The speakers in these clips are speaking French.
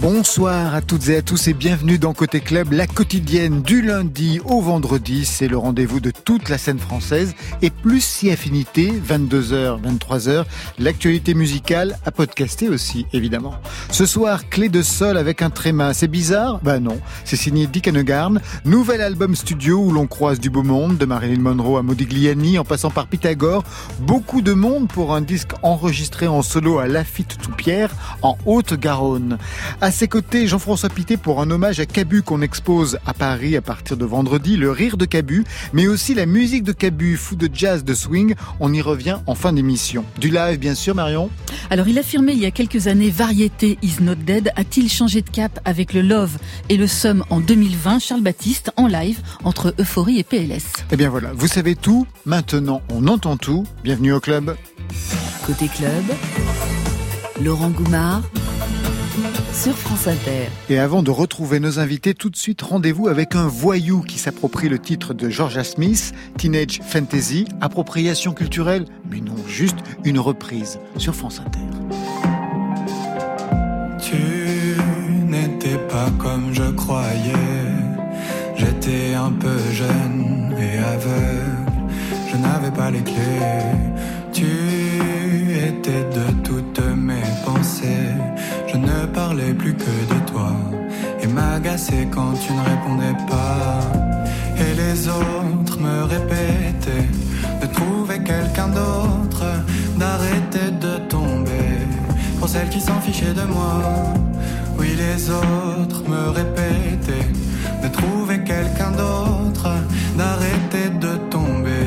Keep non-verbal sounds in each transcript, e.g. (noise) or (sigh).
Bonsoir à toutes et à tous et bienvenue dans Côté Club, la quotidienne du lundi au vendredi. C'est le rendez-vous de toute la scène française et plus si affinité, 22h, 23h, l'actualité musicale à podcaster aussi, évidemment. Ce soir, clé de sol avec un tréma. C'est bizarre? Bah non. C'est signé Dick Hanegarn. Nouvel album studio où l'on croise du beau monde, de Marilyn Monroe à Modigliani en passant par Pythagore. Beaucoup de monde pour un disque enregistré en solo à Lafitte Toupierre en Haute-Garonne. Ses côtés, Jean-François Pité pour un hommage à Cabu qu'on expose à Paris à partir de vendredi, le rire de Cabu, mais aussi la musique de Cabu, fou de jazz, de swing. On y revient en fin d'émission. Du live, bien sûr, Marion Alors, il affirmait il y a quelques années, Variété is not dead. A-t-il changé de cap avec le Love et le Sum en 2020 Charles Baptiste en live entre Euphorie et PLS. Eh bien voilà, vous savez tout. Maintenant, on entend tout. Bienvenue au club. Côté club, Laurent Goumard sur France Inter. Et avant de retrouver nos invités, tout de suite rendez-vous avec un voyou qui s'approprie le titre de Georgia Smith, Teenage Fantasy, appropriation culturelle, mais non, juste une reprise sur France Inter. Tu n'étais pas comme je croyais, j'étais un peu jeune et aveugle, je n'avais pas les clés, tu étais de toutes mes pensées parlais plus que de toi et m'agaçais quand tu ne répondais pas. Et les autres me répétaient de trouver quelqu'un d'autre, d'arrêter de tomber pour celle qui s'en fichait de moi. Oui, les autres me répétaient de trouver quelqu'un d'autre, d'arrêter de tomber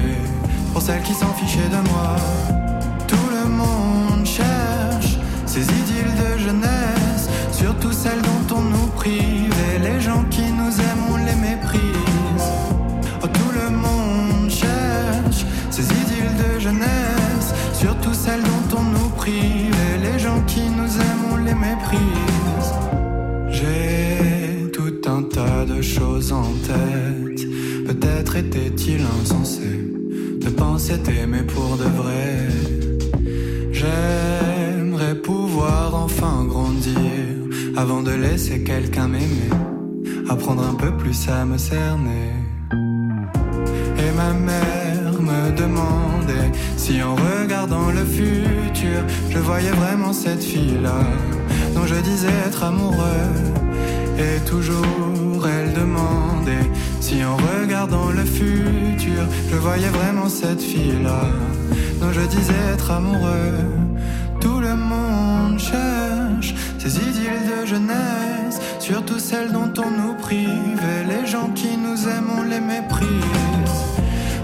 pour celle qui s'en fichait de moi. Surtout celles dont on nous prive, les gens qui nous aiment, on les méprise. Oh, tout le monde cherche ces idylles de jeunesse, surtout celles dont on nous prive, et les gens qui nous aiment, on les méprise. J'ai tout un tas de choses en tête, peut-être était-il insensé de penser t'aimer pour de vrai. Avant de laisser quelqu'un m'aimer, apprendre un peu plus à me cerner. Et ma mère me demandait si en regardant le futur, je voyais vraiment cette fille-là dont je disais être amoureux. Et toujours elle demandait si en regardant le futur, je voyais vraiment cette fille-là dont je disais être amoureux. Surtout celles dont on nous prive. Les gens qui nous aiment, les méprise.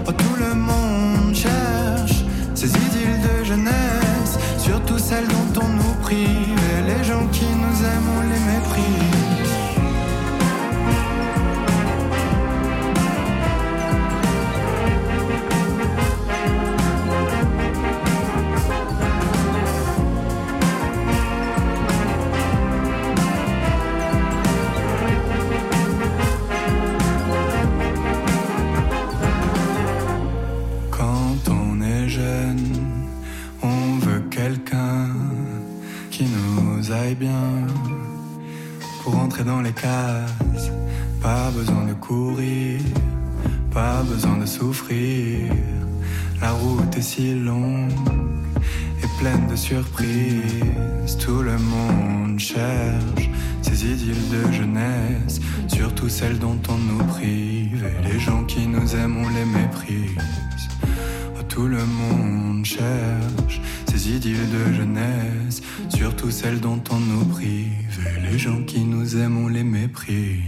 Oh, tout le monde cherche ces idylles de jeunesse, surtout celles dont on nous prive. Les gens qui nous aiment, les méprise. Pour entrer dans les cases. Pas besoin de courir, pas besoin de souffrir. La route est si longue et pleine de surprises. Tout le monde cherche ces idylles de jeunesse, surtout celles dont on nous prive. Et les gens qui nous aiment, on les méprise. Tout le monde cherche ces idylles de jeunesse, surtout celles dont on nous prive. Et les gens qui nous aiment, on les méprise.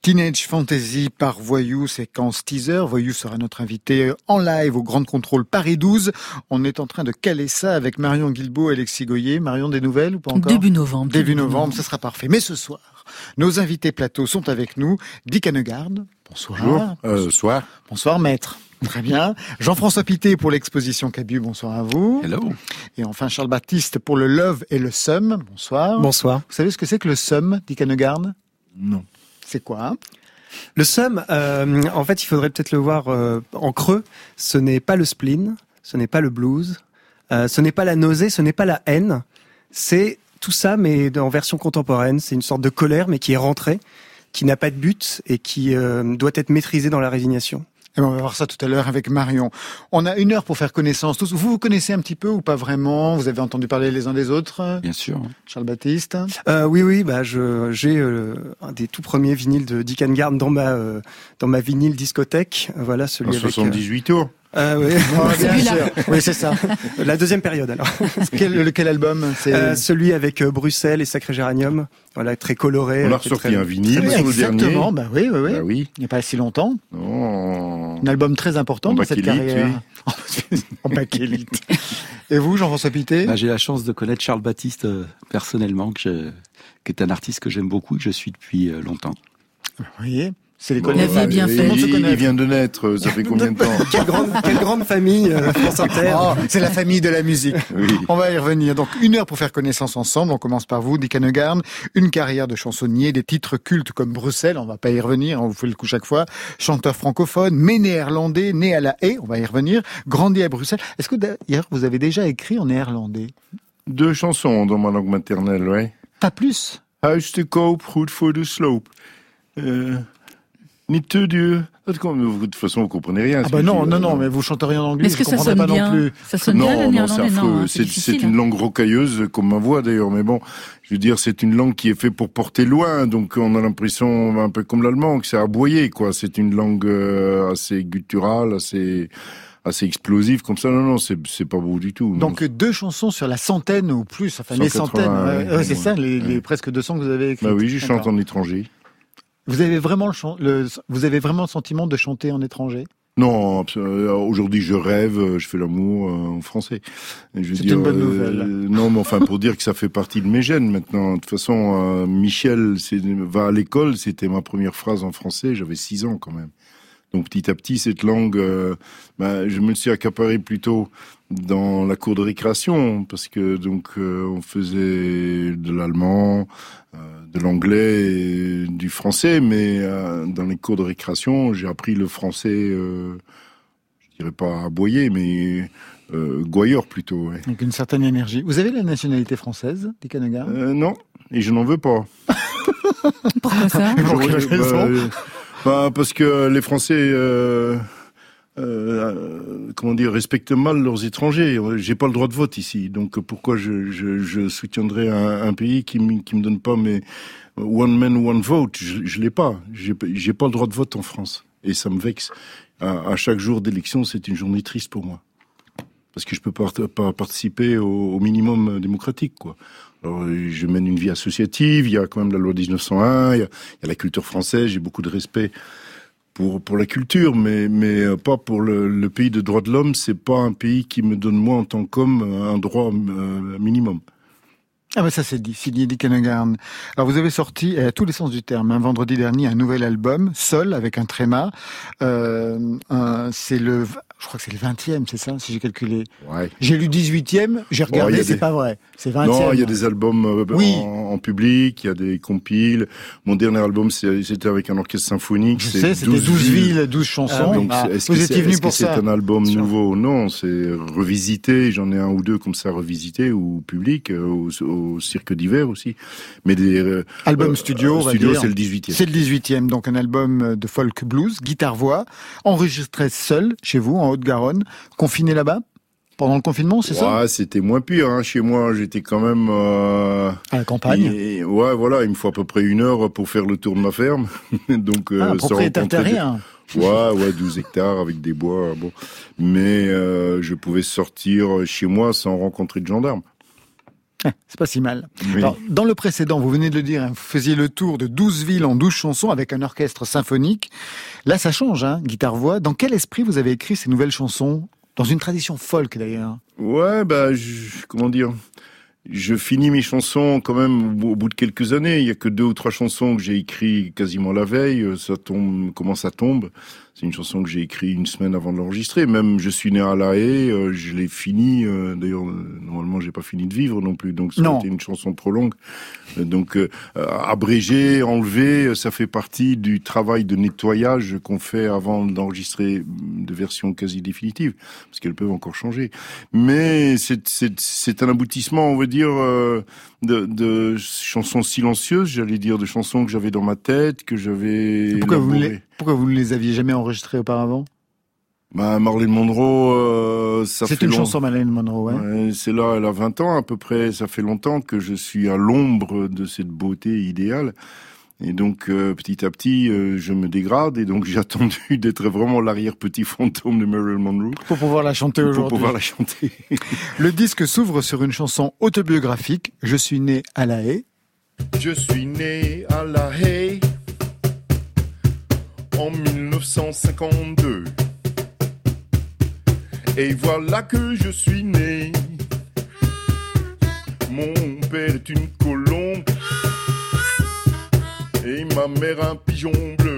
Teenage Fantasy par Voyou, séquence teaser. Voyou sera notre invité en live au Grand Contrôle Paris 12. On est en train de caler ça avec Marion Guilbault et Alexis Goyer. Marion, des nouvelles ou pas encore? Début novembre. Début novembre, ça sera parfait. Mais ce soir, nos invités plateau sont avec nous. Dick Hanegaard, bonsoir. Bonjour. Euh, soir. Bonsoir maître. Très bien. Jean-François Pité pour l'exposition Cabu, bonsoir à vous. Hello. Et enfin Charles Baptiste pour le Love et le Sum, bonsoir. Bonsoir. Vous savez ce que c'est que le Sum, Dick Hanegaard Non. C'est quoi? Le sum, euh, en fait, il faudrait peut-être le voir euh, en creux. Ce n'est pas le spleen, ce n'est pas le blues, euh, ce n'est pas la nausée, ce n'est pas la haine. C'est tout ça, mais en version contemporaine. C'est une sorte de colère, mais qui est rentrée, qui n'a pas de but et qui euh, doit être maîtrisée dans la résignation. Et on va voir ça tout à l'heure avec Marion. On a une heure pour faire connaissance tous. Vous vous connaissez un petit peu ou pas vraiment? Vous avez entendu parler les uns des autres? Bien sûr. Charles Baptiste? Euh, Oui, oui. Bah, je, j'ai euh, un des tout premiers vinyles de Dick Garn dans ma euh, dans ma vinyle discothèque. Voilà celui en 78 avec, tours. Ah oui, (laughs) oui c'est ça. La deuxième période alors. (laughs) quel, album C'est euh, celui avec euh, Bruxelles et Sacré Géranium. Voilà, très coloré. On a ressorti un vinyle le Exactement, bah oui, oui, oui. Bah oui. Il n'y a pas si longtemps. Oh. Un album très important dans cette carrière. (laughs) en bakélite. Et vous, Jean-François Pité? Bah, J'ai la chance de connaître Charles Baptiste euh, personnellement, que je, qui est un artiste que j'aime beaucoup et que je suis depuis longtemps. Vous voyez? C'est les la vie bien. Il, il, vient de naître, ça fait combien de temps quelle, grande, quelle grande famille, euh, France Inter. (laughs) Oh, c'est la famille de la musique. Oui. On va y revenir. Donc une heure pour faire connaissance ensemble. On commence par vous, Dick Hanegarn. Une carrière de chansonnier, des titres cultes comme Bruxelles, on va pas y revenir, on vous fait le coup chaque fois. Chanteur francophone, mais néerlandais, né à la haie, on va y revenir. Grandi à Bruxelles. Est-ce que d'ailleurs vous avez déjà écrit en néerlandais? Deux chansons dans ma langue maternelle, oui. Pas plus Huis te koop, goed voor de sloop. Euh, ni te dur. De toute façon, vous comprenez rien. Ah bah non, non, non, mais vous chantez rien en anglais. Est-ce que ça sonne pas bien non plus. Ça sonne bien, non, c'est affreux. C'est une langue rocailleuse, comme ma voix d'ailleurs. Mais bon, je veux dire, c'est une langue qui est faite pour porter loin. Donc, on a l'impression, un peu comme l'allemand, que c'est aboyé, quoi. C'est une langue euh, assez gutturale, assez assez explosive comme ça. Non, non, c'est c'est pas beau du tout. Donc deux chansons sur la centaine ou plus, enfin les centaines. Ouais, c'est ça, les, les, presque 200 que vous avez écrites. Bah oui, je chante en étranger. Vous avez vraiment le, vous avez vraiment le sentiment de chanter en étranger? Non, euh, aujourd'hui je rêve, euh, je fais l'amour euh, en français. C'est une bonne nouvelle. non, mais enfin pour dire que ça fait partie de mes gènes maintenant. De toute façon, Michel va à l'école, c'était ma première phrase en français, j'avais six ans quand même. Donc petit à petit, cette langue, bah, je me suis accaparé plutôt dans la cour de récréation parce que donc on faisait de l'allemand, de l'anglais et du français, mais euh, dans les cours de récréation, j'ai appris le français, euh, je dirais pas aboyer, mais euh, goyeur plutôt. Ouais. Donc une certaine énergie. Vous avez la nationalité française, des Canagars euh, Non, et je n'en veux pas. Pourquoi ça? Bah, bah, Parce que les Français... Euh, comment dire, respectent mal leurs étrangers. J'ai pas le droit de vote ici, donc pourquoi je, je, je soutiendrais un, pays qui me, qui me donne pas mes one man one vote? Je, je l'ai pas. J'ai pas le droit de vote en France, et ça me vexe. À, à chaque jour d'élection, c'est une journée triste pour moi, parce que je peux pas, pas participer au, au, minimum démocratique, quoi. Alors, je mène une vie associative. Il y a quand même la loi 1901. Il y a, il y a la culture française. J'ai beaucoup de respect pour pour la culture, mais mais euh, pas pour le, pays de droits de l'homme. C'est pas un pays qui me donne moi en tant qu'homme un droit euh, minimum. Ah ben ça c'est dit, signé Dick Alors vous avez sorti, à tous les sens du terme, un hein, vendredi dernier, un nouvel album, Seul, avec un tréma. Euh, c'est le je crois que c'est le 20e, c'est ça, si j'ai calculé. Ouais. J'ai lu 18e, j'ai regardé, c'est pas vrai. C'est 20e. Non, il y a des albums euh, oui. en, en, public, il y a des compiles. Mon dernier album, c'était avec un orchestre symphonique. Je sais, c'était 12, 12 villes, 12 chansons. Ah, donc, ah, est-ce ça C'est un album nouveau? Non, c'est revisité. J'en ai un ou deux comme ça revisité ou public, euh, au, au cirque d'hiver aussi. Mais des euh, studio, euh, studio, c'est le 18e. C'est le 18e, donc un album de folk blues, guitare voix, enregistré seul chez vous en Haute-Garonne, confiné là-bas pendant le confinement, c'est ouais, ça C'était moins pire. Hein. Chez moi, j'étais quand même euh... à la campagne. Et, ouais, voilà, il me faut à peu près une heure pour faire le tour de ma ferme. (laughs) Donc, euh, ah, propriétaire terrien. Ouais, ouais, 12 hectares avec des bois. Bon, mais euh, je pouvais sortir chez moi sans rencontrer de gendarmes. (laughs) C'est pas si mal. Oui. Alors, dans le précédent, vous venez de le dire, hein, vous faisiez le tour de 12 villes en 12 chansons avec un orchestre symphonique. Là, ça change, hein, guitare-voix. Dans quel esprit vous avez écrit ces nouvelles chansons? Dans une tradition folk, d'ailleurs. Ouais, bah, je, comment dire? Je finis mes chansons quand même au bout de quelques années. Il y a que deux ou trois chansons que j'ai écrites quasiment la veille. Ça tombe, comment ça tombe? C'est une chanson que j'ai écrite une semaine avant de l'enregistrer. Même Je suis né à La Haye, euh, je l'ai fini. Euh, D'ailleurs, euh, normalement, j'ai pas fini de vivre non plus, donc été une chanson trop longue. Euh, donc, euh, abrégé, enlevé, ça fait partie du travail de nettoyage qu'on fait avant d'enregistrer de versions quasi définitives, parce qu'elles peuvent encore changer. Mais c'est un aboutissement, on va dire, euh, de, de, chansons silencieuses, j'allais dire, de chansons que j'avais dans ma tête, que j'avais. Pourquoi vous, les, pourquoi vous ne les aviez jamais enregistrées auparavant? Bah, Marlene Monroe, euh, ça fait C'est une chanson, Marlene Monroe, ouais. c'est là, elle a 20 ans à peu près, ça fait longtemps que je suis à l'ombre de cette beauté idéale. Et donc euh, petit à petit, euh, je me dégrade et donc (laughs) j'ai attendu d'être vraiment l'arrière petit fantôme de Marilyn Monroe pour pouvoir la chanter aujourd'hui. Pour pouvoir la chanter. (laughs) Le disque s'ouvre sur une chanson autobiographique. Je suis né à La Haye. Je suis né à La Haye en 1952. Et voilà que je suis né. Mon père est une colombe et ma mère un pigeon bleu.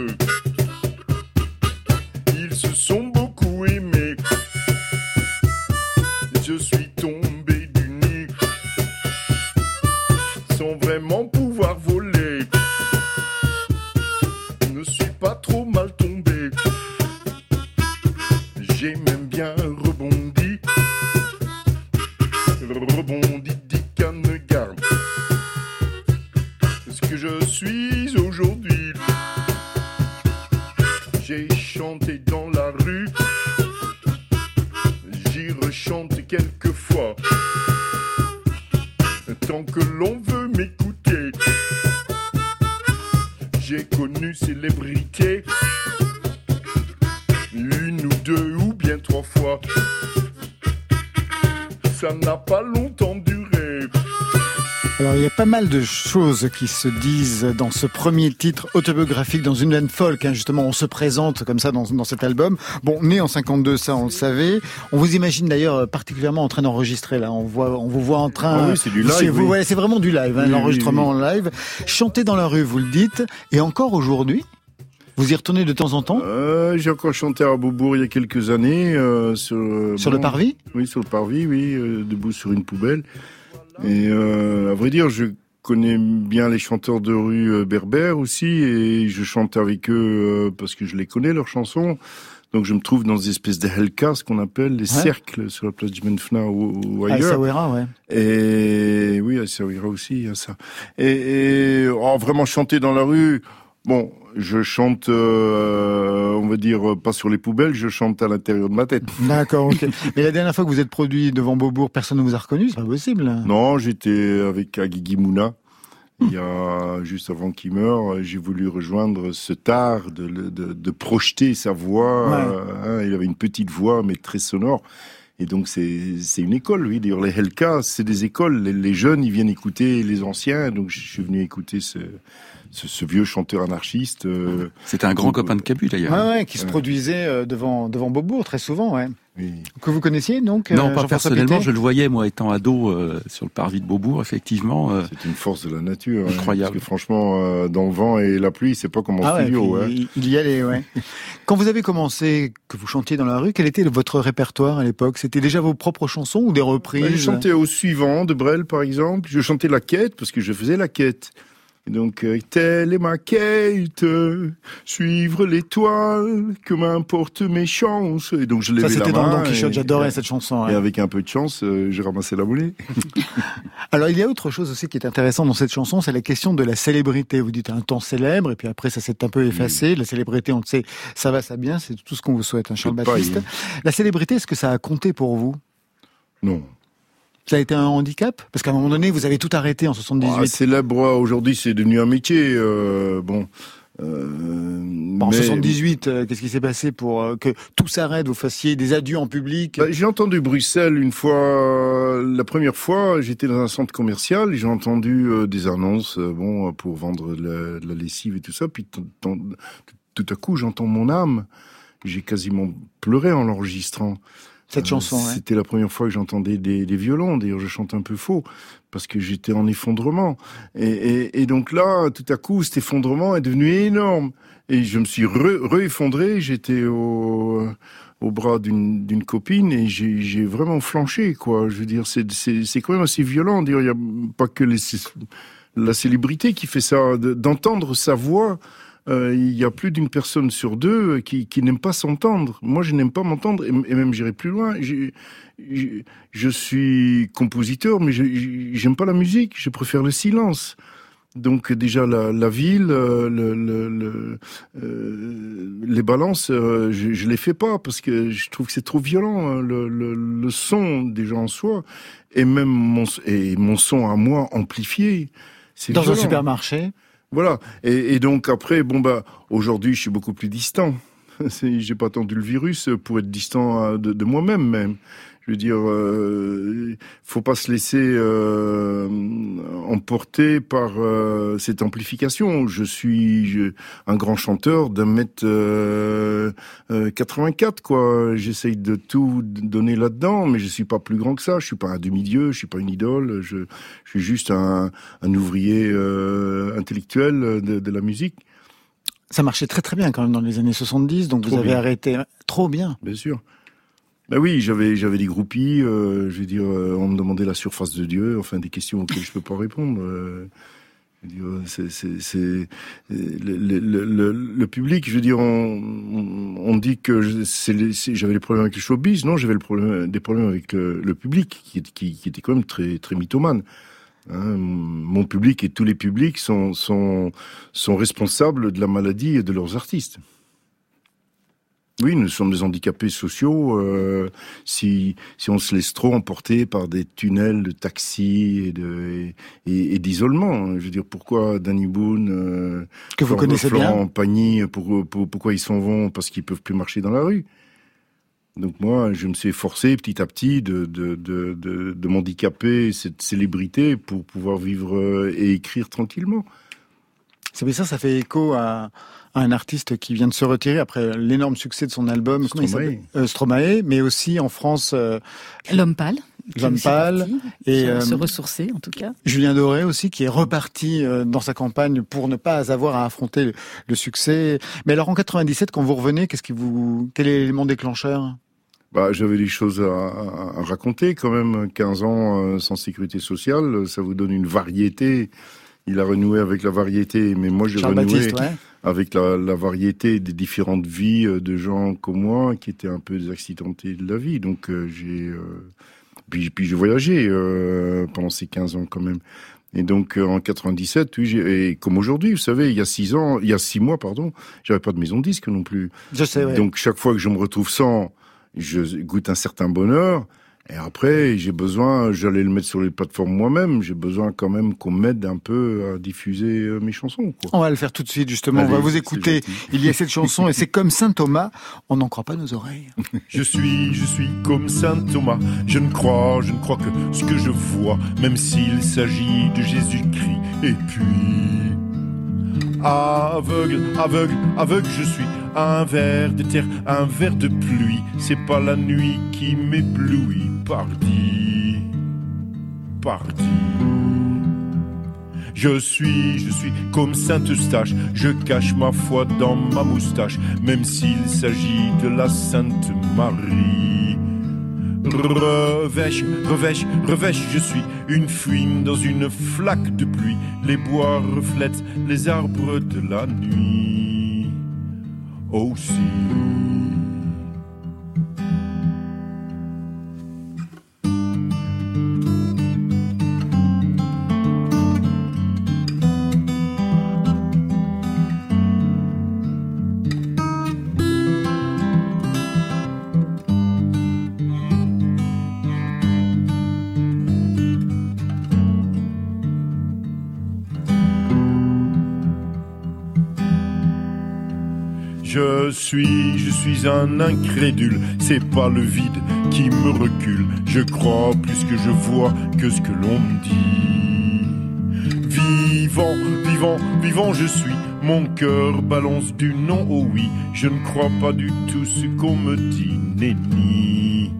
Connu célébrité, une ou deux ou bien trois fois. Ça n'a pas longtemps duré. Alors il y a pas mal de choses qui se disent dans ce premier titre autobiographique dans une veine folk. Hein, justement, on se présente comme ça dans, dans, cet album. Bon, né en 52, ça on le savait. On vous imagine d'ailleurs particulièrement en train d'enregistrer là. On voit, on vous voit en train. Ah oui, c'est du live. Oui. c'est vraiment du live, hein, l'enregistrement en live. Chanter dans la rue, vous le dites, et encore aujourd'hui. Vous y retournez de temps en temps? Euh, J'ai encore chanté à Beaubourg il y a quelques années. Euh, sur sur le parvis? Oui, sur le parvis, oui, euh, debout sur une poubelle. Et euh, à vrai dire, je connais bien les chanteurs de rue euh, berbères aussi, et je chante avec eux euh, parce que je les connais leurs chansons. Donc je me trouve dans des espèces de helkas, ce qu'on appelle les cercles sur la place du Menfna ou, ou ailleurs. À Essaouira, ouais. Et oui, à Essaouira aussi, il y a ça. Et, et oh, vraiment chanter dans la rue, Bon, je chante, euh, on va dire, pas sur les poubelles, je chante à l'intérieur de ma tête. (laughs) D'accord, ok. Mais la dernière fois que vous êtes produit devant Beaubourg, personne ne vous a reconnu, c'est pas possible. Non, j'étais avec Agui Mouna. Il y a (laughs) juste avant qu'il meure, j'ai voulu rejoindre ce art de, de, de projeter sa voix. Hein, il avait une petite voix, mais très sonore. Et donc c'est une école, oui. D'ailleurs, les Helka, c'est des écoles. Les, les, jeunes, ils viennent écouter les anciens. Donc je suis venu écouter ce, ce, ce, vieux chanteur anarchiste. Euh, C'était un grand copain de Cabu d'ailleurs. Ouais, ouais, qui se produisait euh, devant devant Beaubourg très souvent, ouais. Oui. Que vous connaissiez donc Non, euh, pas personnellement. Je le voyais moi étant ado euh, sur le parvis de Beaubourg, effectivement. Euh, c'est une force de la nature, incroyable. Hein, parce que franchement, dans le vent et la pluie, c'est pas comme en ah studio. Ouais, ouais. Il y allait, ouais. (laughs) Quand vous avez commencé, que vous chantiez dans la rue, quel était votre répertoire à l'époque? C'était déjà vos propres chansons ou des reprises? Ben, Je chantais au suivant de Brel, par exemple. Je chantais la quête parce que je faisais la quête. Donc, euh, telle est ma quête, suivre l'étoile, que m'importe mes chances. Et donc, je l'ai Ça, c'était dans Don Quichotte, j'adorais cette chanson. Et avec un peu de chance, euh, j'ai ramassé la monnaie. (laughs) Alors, il y a autre chose aussi qui est intéressant dans cette chanson, c'est la question de la célébrité. Vous dites un temps célèbre, et puis après, ça s'est un peu effacé. La célébrité, on le sait, ça va, ça bien, c'est tout ce qu'on vous souhaite, un hein, Charles Baptiste. La célébrité, est-ce que ça a compté pour vous? Non. Ça a été un handicap? Parce qu'à un moment donné, vous avez tout arrêté en 78. Ah, célèbre, aujourd'hui, c'est devenu un métier. Euh, bon. Euh, bon, en 78, euh, qu'est-ce qui s'est passé pour euh, que tout s'arrête, vous fassiez des adieux en public? Bah, J'ai entendu Bruxelles une fois, la première fois, j'étais dans un centre commercial, j'ai entendu des annonces, bon, pour vendre la, de la, lessive et tout ça, puis tout à coup, j'entends mon âme. J'ai quasiment pleuré en l'enregistrant cette chanson. C'était la première fois que j'entendais des, des, violons. D'ailleurs, je chante un peu faux parce que j'étais en effondrement. Et, et, et, donc là, tout à coup, cet effondrement est devenu énorme. Et je me suis re-effondré. Re j'étais au, au bras d'une copine et j'ai vraiment flanché, quoi. Je veux dire, c'est quand même assez violent. Il n'y a pas que les, la célébrité qui fait ça. D'entendre sa voix euh, il y a plus d'une personne sur deux qui, qui n'aime pas s'entendre. Moi, je n'aime pas m'entendre, et, même j'irai plus loin. Je, je, suis compositeur, mais j'aime pas la musique. Je préfère le silence. Donc déjà la, la ville, euh, le, le, euh, les balances, je, je les fais pas parce que je trouve que c'est trop violent. Hein, le, le, son déjà en soi et même mon et mon son à moi amplifié. Dans un supermarché. Voilà. Et, donc après, bon bah aujourd'hui, je suis beaucoup plus distant. (laughs) J'ai pas attendu le virus pour être distant euh, de, de moi-même même. Je veux dire, euh, faut pas se laisser euh, emporter par euh, cette amplification. Je suis un grand chanteur d'un mètre 84, quoi. J'essaye de tout donner là-dedans, mais je suis pas plus grand que ça. Je suis pas un demi-dieu, je suis pas une idole. Je, je suis juste un, un ouvrier intellectuel de, de la musique. Ça marchait très très bien quand même dans les années 70, donc vous avez arrêté trop bien. Bien sûr. Ben oui, j'avais j'avais des groupies. Euh, je veux dire, euh, on me demandait la surface de Dieu, enfin des questions auxquelles je peux pas répondre. Euh, c'est c'est le, le, le, public. Je veux dire, on, on dit que j'avais des problèmes avec le showbiz. Non, j'avais le problème des problèmes avec le, public qui, qui, qui, était quand même très très mythomane. Hein, mon public et tous les publics sont, sont, sont responsables de la maladie et de leurs artistes. Oui, nous sommes des handicapés sociaux. Euh, si si on se laisse trop emporter par des tunnels de taxi et de et, d'isolement, hein. je veux dire pourquoi Danny Boone, euh, que vous connaissez Florent Pagny, pour, pourquoi ils s'en vont? Parce qu'ils peuvent plus marcher dans la rue. Donc moi, je me suis forcé petit à petit de de de de, de m'handicaper cette célébrité pour pouvoir vivre euh, et écrire tranquillement. C'est bien ça, ça fait écho à un artiste qui vient de se retirer après l'énorme succès de son album Stromae, euh, Stromae mais aussi en France euh, L'homme pâle. L'homme pâle et euh, se ressourcer en tout cas. Julien Doré aussi qui est reparti dans sa campagne pour ne pas avoir à affronter le, succès. Mais alors en 97 quand vous revenez, qu'est-ce qui vous quel est l'élément déclencheur? Bah, j'avais des choses à, à, raconter quand même. 15 ans sans sécurité sociale, ça vous donne une variété. Il a renoué avec la variété, mais moi j'ai renoué avec la, la, variété des différentes vies euh, de gens comme moi qui étaient un peu des accidentés de la vie. Donc euh, j'ai euh, puis, puis j'ai voyagé euh, pendant ces 15 ans quand même. Et donc en 97, oui, et comme aujourd'hui, vous savez, il y a six ans, il y a six mois, pardon, j'avais pas de maison de disque non plus. Je sais. Ouais. Donc chaque fois que je me retrouve sans, je goûte un certain bonheur. Et après, j'ai besoin, j'allais le mettre sur les plateformes moi-même, j'ai besoin quand même qu'on m'aide un peu à diffuser euh, mes chansons. Quoi. On va le faire tout de suite, justement. on va vous écouter. Il y a cette chanson et c'est (laughs) comme Saint Thomas, on n'en croit pas nos oreilles. (laughs) Je suis, je suis comme Saint Thomas, je ne crois, je ne crois que ce que je vois, même s'il s'agit de Jésus-Christ. Et puis, aveugle, aveugle, aveugle, je suis un verre de terre, un verre de pluie. C'est pas la nuit qui m'éblouit. Pardi, pardi. Je suis, je suis comme Sainte Eustache, je cache ma foi dans ma moustache, même s'il s'agit de la Sainte Marie. Revêche, revêche, revêche, je suis une fuite dans une flaque de pluie. Les bois reflètent les arbres de la nuit aussi. Je suis un incrédule, c'est pas le vide qui me recule, je crois plus que je vois que ce que l'on me dit. Vivant, vivant, vivant je suis, mon cœur balance du non au oui, je ne crois pas du tout ce qu'on me dit, nenni,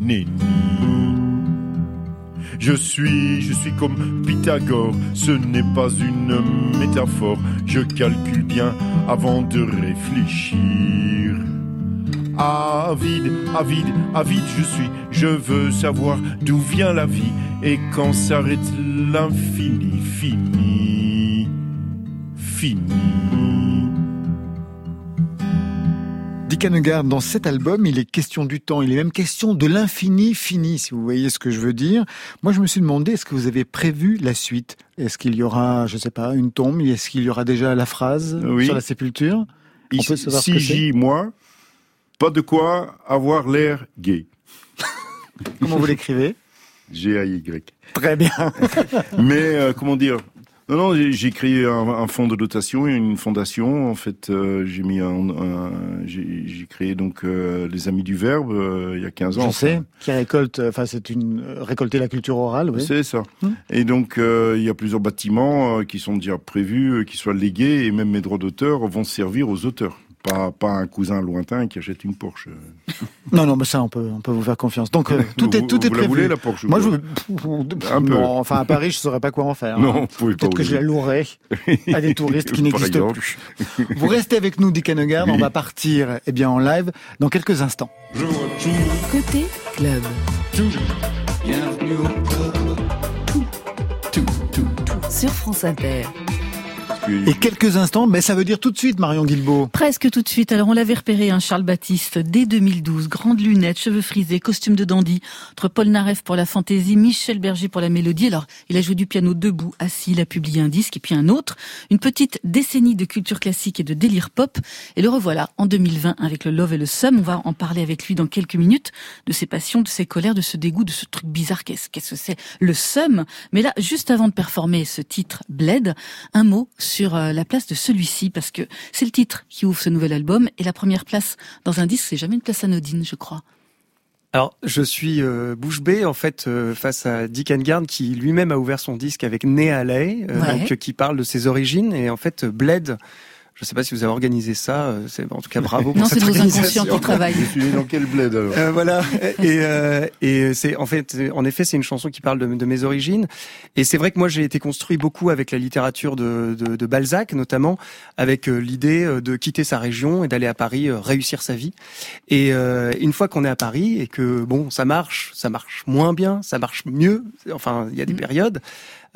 nenni. Je suis, je suis comme Pythagore, ce n'est pas une métaphore, je calcule bien avant de réfléchir. Avide, avide, avide je suis, je veux savoir d'où vient la vie et quand s'arrête l'infini, fini. fini. Dans cet album, il est question du temps, il est même question de l'infini fini, si vous voyez ce que je veux dire. Moi, je me suis demandé, est-ce que vous avez prévu la suite? Est-ce qu'il y aura, je sais pas, une tombe? Est-ce qu'il y aura déjà la phrase Oui. sur la sépulture? On peut savoir ce que c'est J, moi, pas de quoi avoir l'air gay. Comment vous l'écrivez? G-A-Y. Très bien. (laughs) Mais euh, comment dire? Non, non, j'ai- créé un, un fonds de dotation et une fondation. En fait, euh, j'ai mis un, un- j'ai créé donc euh, les Amis du Verbe euh, il y a 15 ans. Je sais, qui récolte, enfin c'est une récolter la culture orale, oui. C'est ça. Hmm. Et donc, il y a plusieurs bâtiments qui sont déjà prévus, qui soient légués, et même mes droits d'auteur vont servir aux auteurs. Pas, pas un cousin lointain qui achète une Porsche. (laughs) Non, non, mais ça on peut, on peut vous faire confiance. Donc euh, (laughs) tout est, Vous- tout est vous la prévu. voulez, la Porsche Moi, je veux... Un peu. Non, enfin à Paris, je saurais pas quoi en faire. Non, hein. vous pouvez pas. Peut-être que je la louerai à des (laughs) touristes qui n'existent plus. Vous restez avec nous, Dick Hanegard. Oui. On va partir, eh bien, en live dans quelques instants. Côté club. Sur France Inter. Et quelques instants, mais ça veut dire tout de suite, Marion Guilbault. Presque tout de suite. Alors on l'avait repéré, un Charles Baptiste, dès 2012. Grandes lunettes, cheveux frisés, costume de dandy. Entre Paul Naref pour la fantaisie, Michel Berger pour la mélodie. Alors il a joué du piano debout, assis, il a publié un disque et puis un autre. Une petite décennie de culture classique et de délire pop. Et le revoilà en 2020 avec le Love et le Sum. On va en parler avec lui dans quelques minutes de ses passions, de ses colères, de ce dégoût, de ce truc bizarre. Qu'est-ce qu'est-ce que c'est Le Sum? Mais là, juste avant de performer ce titre Bled, un mot sur euh, la place de celui-ci parce que c'est le titre qui ouvre ce nouvel album et la première place dans un disque, c'est jamais une place anodine, je crois. Alors, je suis euh, bouche bée en fait euh, face à Dick Engard qui lui-même a ouvert son disque avec Né à euh, Ouais. donc qui parle de ses origines et en fait Bled. Je sais pas si vous avez organisé ça, euh, c'est en tout cas bravo pour Non, c'est cette nos organisation. inconscients qui travaillent. Je suis dans quel bled alors Euh, voilà. Et, euh, et c'est en fait, en effet, c'est une chanson qui parle de, de mes origines. Et c'est vrai que moi, j'ai été construit beaucoup avec la littérature de, de, de Balzac, notamment avec euh, l'idée euh, de quitter sa région et d'aller à Paris réussir sa vie. Et euh, une fois qu'on est à Paris et que bon, ça marche, ça marche moins bien, ça marche mieux. Enfin, il y a des Mm. périodes.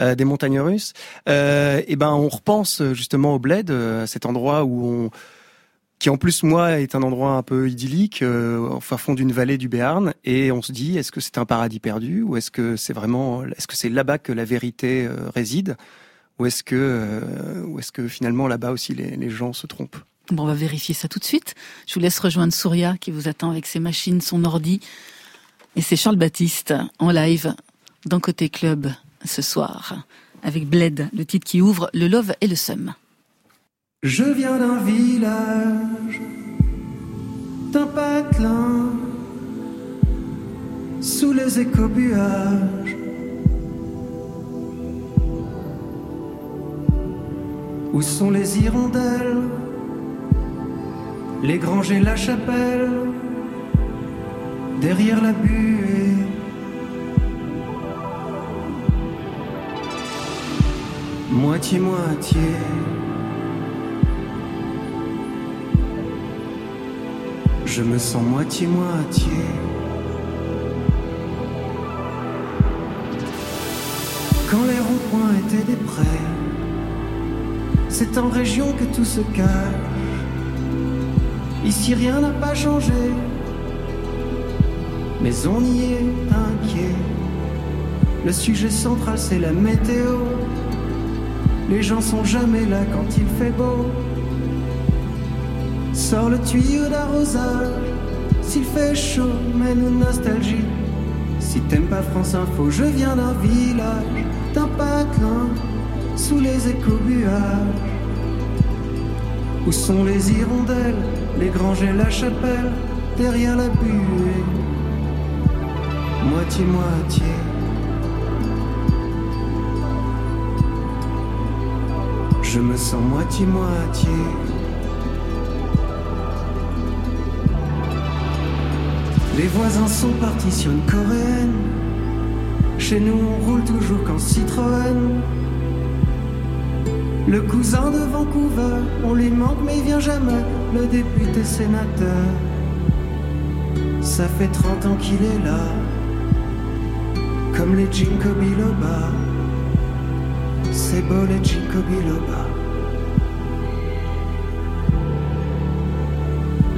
Euh, des montagnes russes, euh, et ben on repense euh, justement au bled, cet endroit où qui en plus moi est un endroit un peu idyllique, au fond d'une vallée du Béarn, et on se dit est-ce que c'est un paradis perdu ou est-ce que c'est vraiment, est-ce que c'est là-bas que la vérité réside, ou est-ce que, ou est-ce que finalement là-bas aussi les, les gens se trompent? Bon, on va vérifier ça tout de suite. Je vous laisse rejoindre Souria qui vous attend avec ses machines, son ordi. Et c'est Charles Baptiste en live dans Côté Club ce soir avec Bled, le titre qui ouvre le Love et le Sum. Je viens d'un village, d'un patelin, sous les écobuages, où sont les hirondelles, les granges et la chapelle, derrière la buée. Moitié-moitié. Je me sens moitié-moitié. Quand les ronds-points étaient des prés, c'est en région que tout se cache. Ici rien n'a pas changé, mais on y est inquiet. Le sujet central c'est la météo. Les gens sont jamais là quand il fait beau. Sors le tuyau d'arrosage. S'il fait chaud, mets-nous nostalgie. Si t'aimes pas France Info, je viens d'un village, d'un patelin, sous les écobuages. Où sont les hirondelles, les granges et la chapelle, derrière la buée Moitié-moitié. Je me sens moitié-moitié. Les voisins sont partis sur une coréenne. Chez nous, on roule toujours qu'en Citroën. Le cousin de Vancouver, on lui manque mais il vient jamais. Le député sénateur, ça fait 30 ans qu'il est là. Comme les Ginkgo biloba, c'est beau les Ginkgo biloba.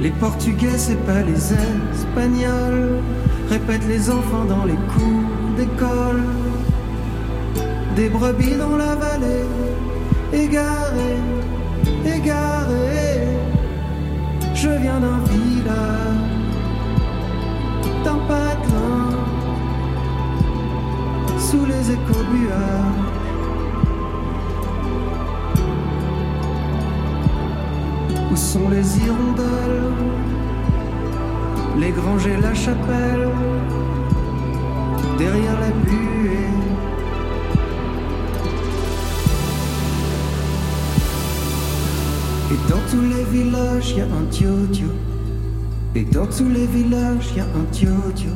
Les Portugais, c'est pas les Espagnols, répètent les enfants dans les cours d'école. Des brebis dans la vallée, égarées, égarées. Je viens d'un village, d'un patelin, sous les échos buards. Sont les hirondelles Les granges et la chapelle Derrière la buée Et dans tous les villages, y a un tio-tio. Et dans tous les villages, y a un tio-tio.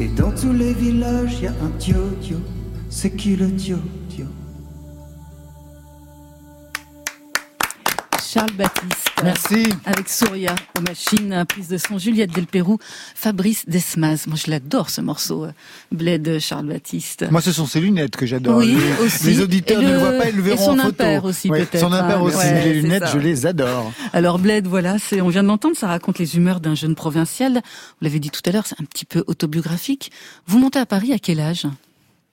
Et dans tous les villages, y a un tio-tio. C'est qui le tio-tio. Merci. Avec Souria aux machines, prise de son Juliette Delpérou, Fabrice Desmas. Moi, je l'adore ce morceau, euh, Bled Charles Baptiste. Moi, ce sont ses lunettes que j'adore. Oui, les, aussi. les auditeurs ne le voient pas, ils le et verront son en photo. aussi, Ouais, peut-être, Son impair hein. aussi. Ouais, les lunettes, ça. je les adore. Alors Bled, voilà, c'est, on vient de l'entendre, ça raconte les humeurs d'un jeune provincial. Vous l'avez dit tout à l'heure, c'est un petit peu autobiographique. Vous montez à Paris à quel âge?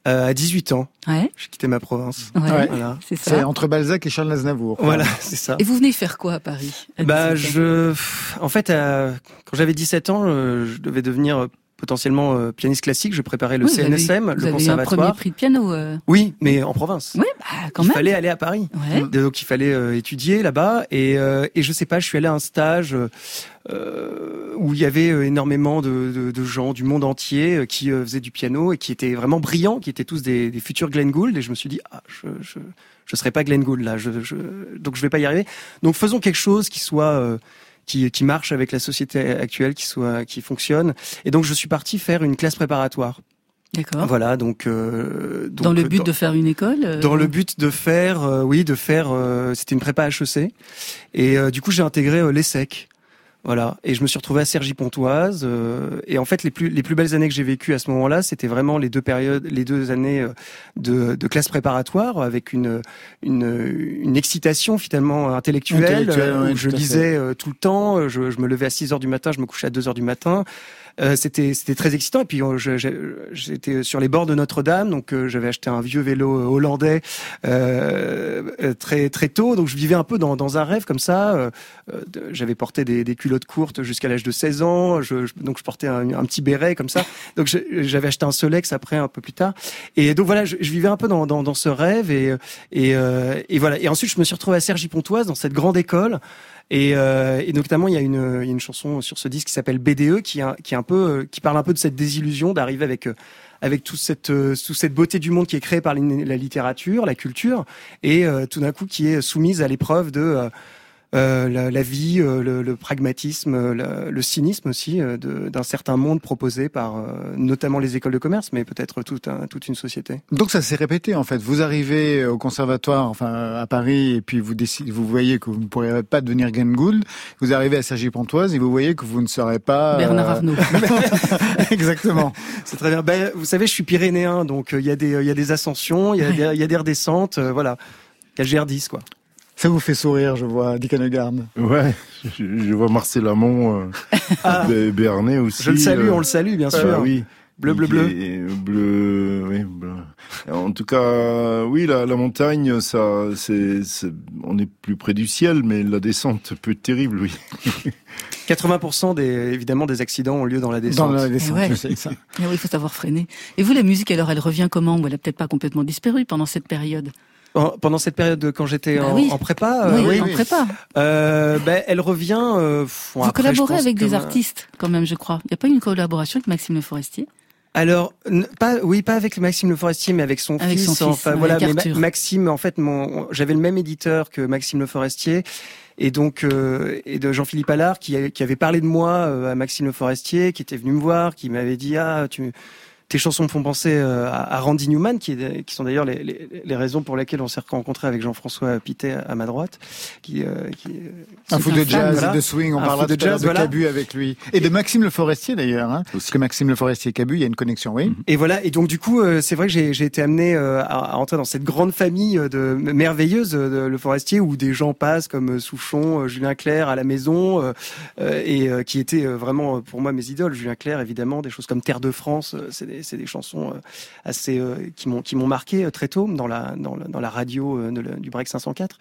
Euh, à 18 ans, Ouais, j'ai quitté ma province. ouais, Ouais. Voilà. (laughs) c'est entre Balzac et Charles Aznavour. Voilà, c'est ça. Et vous venez faire quoi à Paris à Bah, 18 ans? je, en fait, euh, quand j'avais 17 ans, euh, je devais devenir potentiellement euh, pianiste classique. Je préparais le Oui, vous avez- CNSM, vous le avez eu un premier conservatoire. prix de piano. euh. Oui, mais en province. Oui, bah, quand il même. fallait aller à Paris. Ouais. Donc il fallait euh, étudier là-bas et, et je sais pas, je suis allé à un stage où il y avait énormément de, de, de gens du monde entier qui faisaient du piano et qui étaient vraiment brillants, qui étaient tous des, des futurs Glenn Gould et je me suis dit ah je je je serai pas Glenn Gould là, je, je donc je vais pas y arriver. Donc faisons quelque chose qui soit qui, qui marche avec la société actuelle, qui soit qui fonctionne. Et donc je suis parti faire une classe préparatoire. D'accord. Voilà, donc, euh, donc Dans le but dans- de faire une école euh, dans le but de faire, euh, oui, de faire, euh, c'était une prépa HEC, et euh, du coup j'ai intégré l'ESSEC, voilà, et je me suis retrouvé à Cergy-Pontoise, euh, et en fait les plus les plus belles années que j'ai vécues à ce moment-là, c'était vraiment les deux périodes, les deux années euh, de, de classe préparatoire avec une une, une excitation finalement intellectuelle, Intellectuelle, euh, oui, où je lisais euh, tout le temps, je, je me levais à 6 heures du matin, je me couchais à 2 heures du matin. Euh, c'était c'était très excitant. Et puis euh, j'étais sur les bords de Notre-Dame. Donc euh, j'avais acheté un vieux vélo hollandais euh, très très tôt. Donc je vivais un peu dans, dans un rêve comme ça. J'avais porté des, culottes courtes jusqu'à l'âge de 16 ans. Je, donc je portais un, petit béret comme ça. Donc j'avais acheté un Solex après un peu plus tard. Et donc voilà je, vivais un peu dans, dans, dans ce rêve. Et et, et voilà. Et ensuite je me suis retrouvé à Cergy-Pontoise dans cette grande école et, euh, et notamment, il y a une, il y a une chanson sur ce disque qui s'appelle BDE, qui, qui est un peu, euh, qui parle un peu de cette désillusion d'arriver avec euh, avec toute cette euh, toute cette beauté du monde qui est créée par la littérature, la culture, et tout d'un coup qui est soumise à l'épreuve de euh, la, la vie, euh, le, le pragmatisme, euh, la- le cynisme aussi euh, de- d'un certain monde proposé par euh, notamment les écoles de commerce, mais peut-être toute un- toute une société. Donc ça s'est répété en fait. Vous arrivez au conservatoire, enfin à Paris, et puis vous décidez, vous voyez que vous ne pourrez pas devenir Glenn Gould. Vous arrivez à Cergy-Pontoise et vous voyez que vous ne serez pas euh, Bernard Arnault. (laughs) Exactement. C'est très bien. Ben, vous savez, je suis pyrénéen, donc euh, il y a des il y a des ascensions, il y a des il y a des redescentes, euh, voilà. Il y a le GR10 quoi. Ça vous fait sourire, je vois, Dick Hanegarn. Ouais, je, je vois Marcel Amont, euh, (laughs) Ah. Béarnais aussi. Je le salue, euh, on le salue bien ah, sûr. oui. Bleu, bleu, bleu. est- bleu, oui, bleu. En tout cas, oui, la, la montagne, ça, c'est, c'est- on est plus près du ciel, mais la descente peut être terrible, oui. (laughs) 80% des évidemment des accidents ont lieu dans la descente. Dans la descente, ouais. sais ça. Eh oui, il faut savoir freiner. Et vous, la musique, alors, elle revient comment? Ou elle a peut-être pas complètement disparu pendant cette période? En- Pendant cette période de- quand j'étais Bah en, oui. en prépa, euh, Oui, oui, en oui. prépa. euh, ben, elle revient. euh, pff, Vous après, collaborez avec des euh, artistes, quand même, je crois. Il n'y a pas eu une collaboration avec Maxime Le Forestier? Alors, pas, oui, pas avec Maxime Le Forestier, mais avec son Avec fils. son fils, enfin, ouais, voilà, avec mais Ma- Arthur. Maxime, en fait, mon, j'avais le même éditeur que Maxime Le Forestier. Et donc, euh, et de Jean-Philippe Allard, qui, avait parlé de moi à Maxime Le Forestier, qui était venu me voir, qui m'avait dit, ah, tu, tes chansons me font penser à, Randy Newman, qui, est, qui sont d'ailleurs les, les, les, raisons pour lesquelles on s'est rencontré avec Jean-François Pité à ma droite. Qui, qui un fou de jazz et de swing, on parlera de jazz, de Cabu avec lui. Et de Maxime Le Forestier d'ailleurs, hein, parce que Maxime Le Forestier et Cabu, il y a une connexion, oui. Et voilà, et donc du coup, c'est vrai que j'ai été amené à, à, entrer dans cette grande famille de merveilleuse de Le Forestier, où des gens passent comme Souchon, Julien Clerc à la maison, et qui étaient vraiment pour moi mes idoles. Julien Clerc, évidemment, des choses comme Terre de France, c'est des, des, chansons assez qui m'ont qui m'ont marqué très tôt dans la dans la radio du Break 504.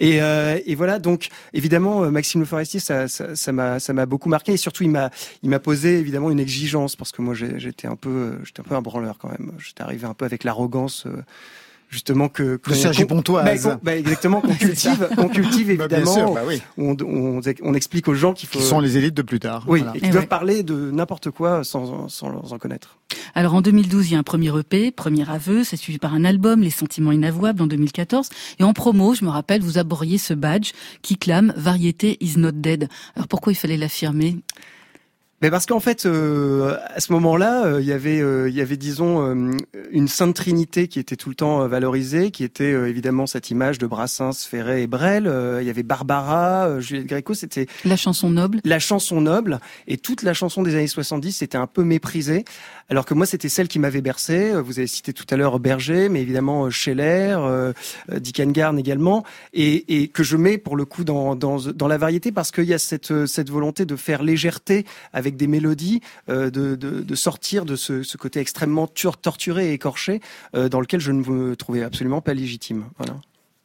Et, et voilà, donc évidemment, Maxime Le Forestier, ça ça m'a ça m'a beaucoup marqué, et surtout il m'a il m'a posé évidemment une exigence parce que moi j'étais un peu j'étais un peu un branleur quand même. J'étais arrivé un peu avec l'arrogance justement que, que Sergi Pontoise. Bah, bah, exactement qu'on cultive, (laughs) qu'on cultive bah, évidemment. Bah, oui. on, on, on, explique aux gens qu'il faut. Qui sont les élites de plus tard. Oui, et qui doivent parler de n'importe quoi sans, sans en connaître. Alors en 2012, il y a un premier EP, premier aveu, c'est suivi par un album, Les Sentiments Inavouables en 2014. Et en promo, je me rappelle, vous aboriez ce badge qui clame Variété is not dead. Alors pourquoi il fallait l'affirmer? Mais parce qu'en fait, euh, à ce moment-là, euh, il y avait, euh, il y avait, disons, une sainte trinité qui était tout le temps valorisée, qui était évidemment cette image de Brassens, Ferré et Brel. il y avait Barbara, Juliette Gréco, c'était la chanson noble. La chanson noble, et toute la chanson des années 70 c'était un peu méprisée, alors que moi c'était celle qui m'avait bercé. Vous avez cité tout à l'heure Berger, mais évidemment Scheller, Dick Garn également, et, et, que je mets pour le coup dans, dans, dans la variété parce qu'il y a cette, cette volonté de faire légèreté avec des mélodies, euh, de, de, sortir de ce, ce, côté extrêmement torturé et écorché euh, dans lequel je ne me trouvais absolument pas légitime. Voilà.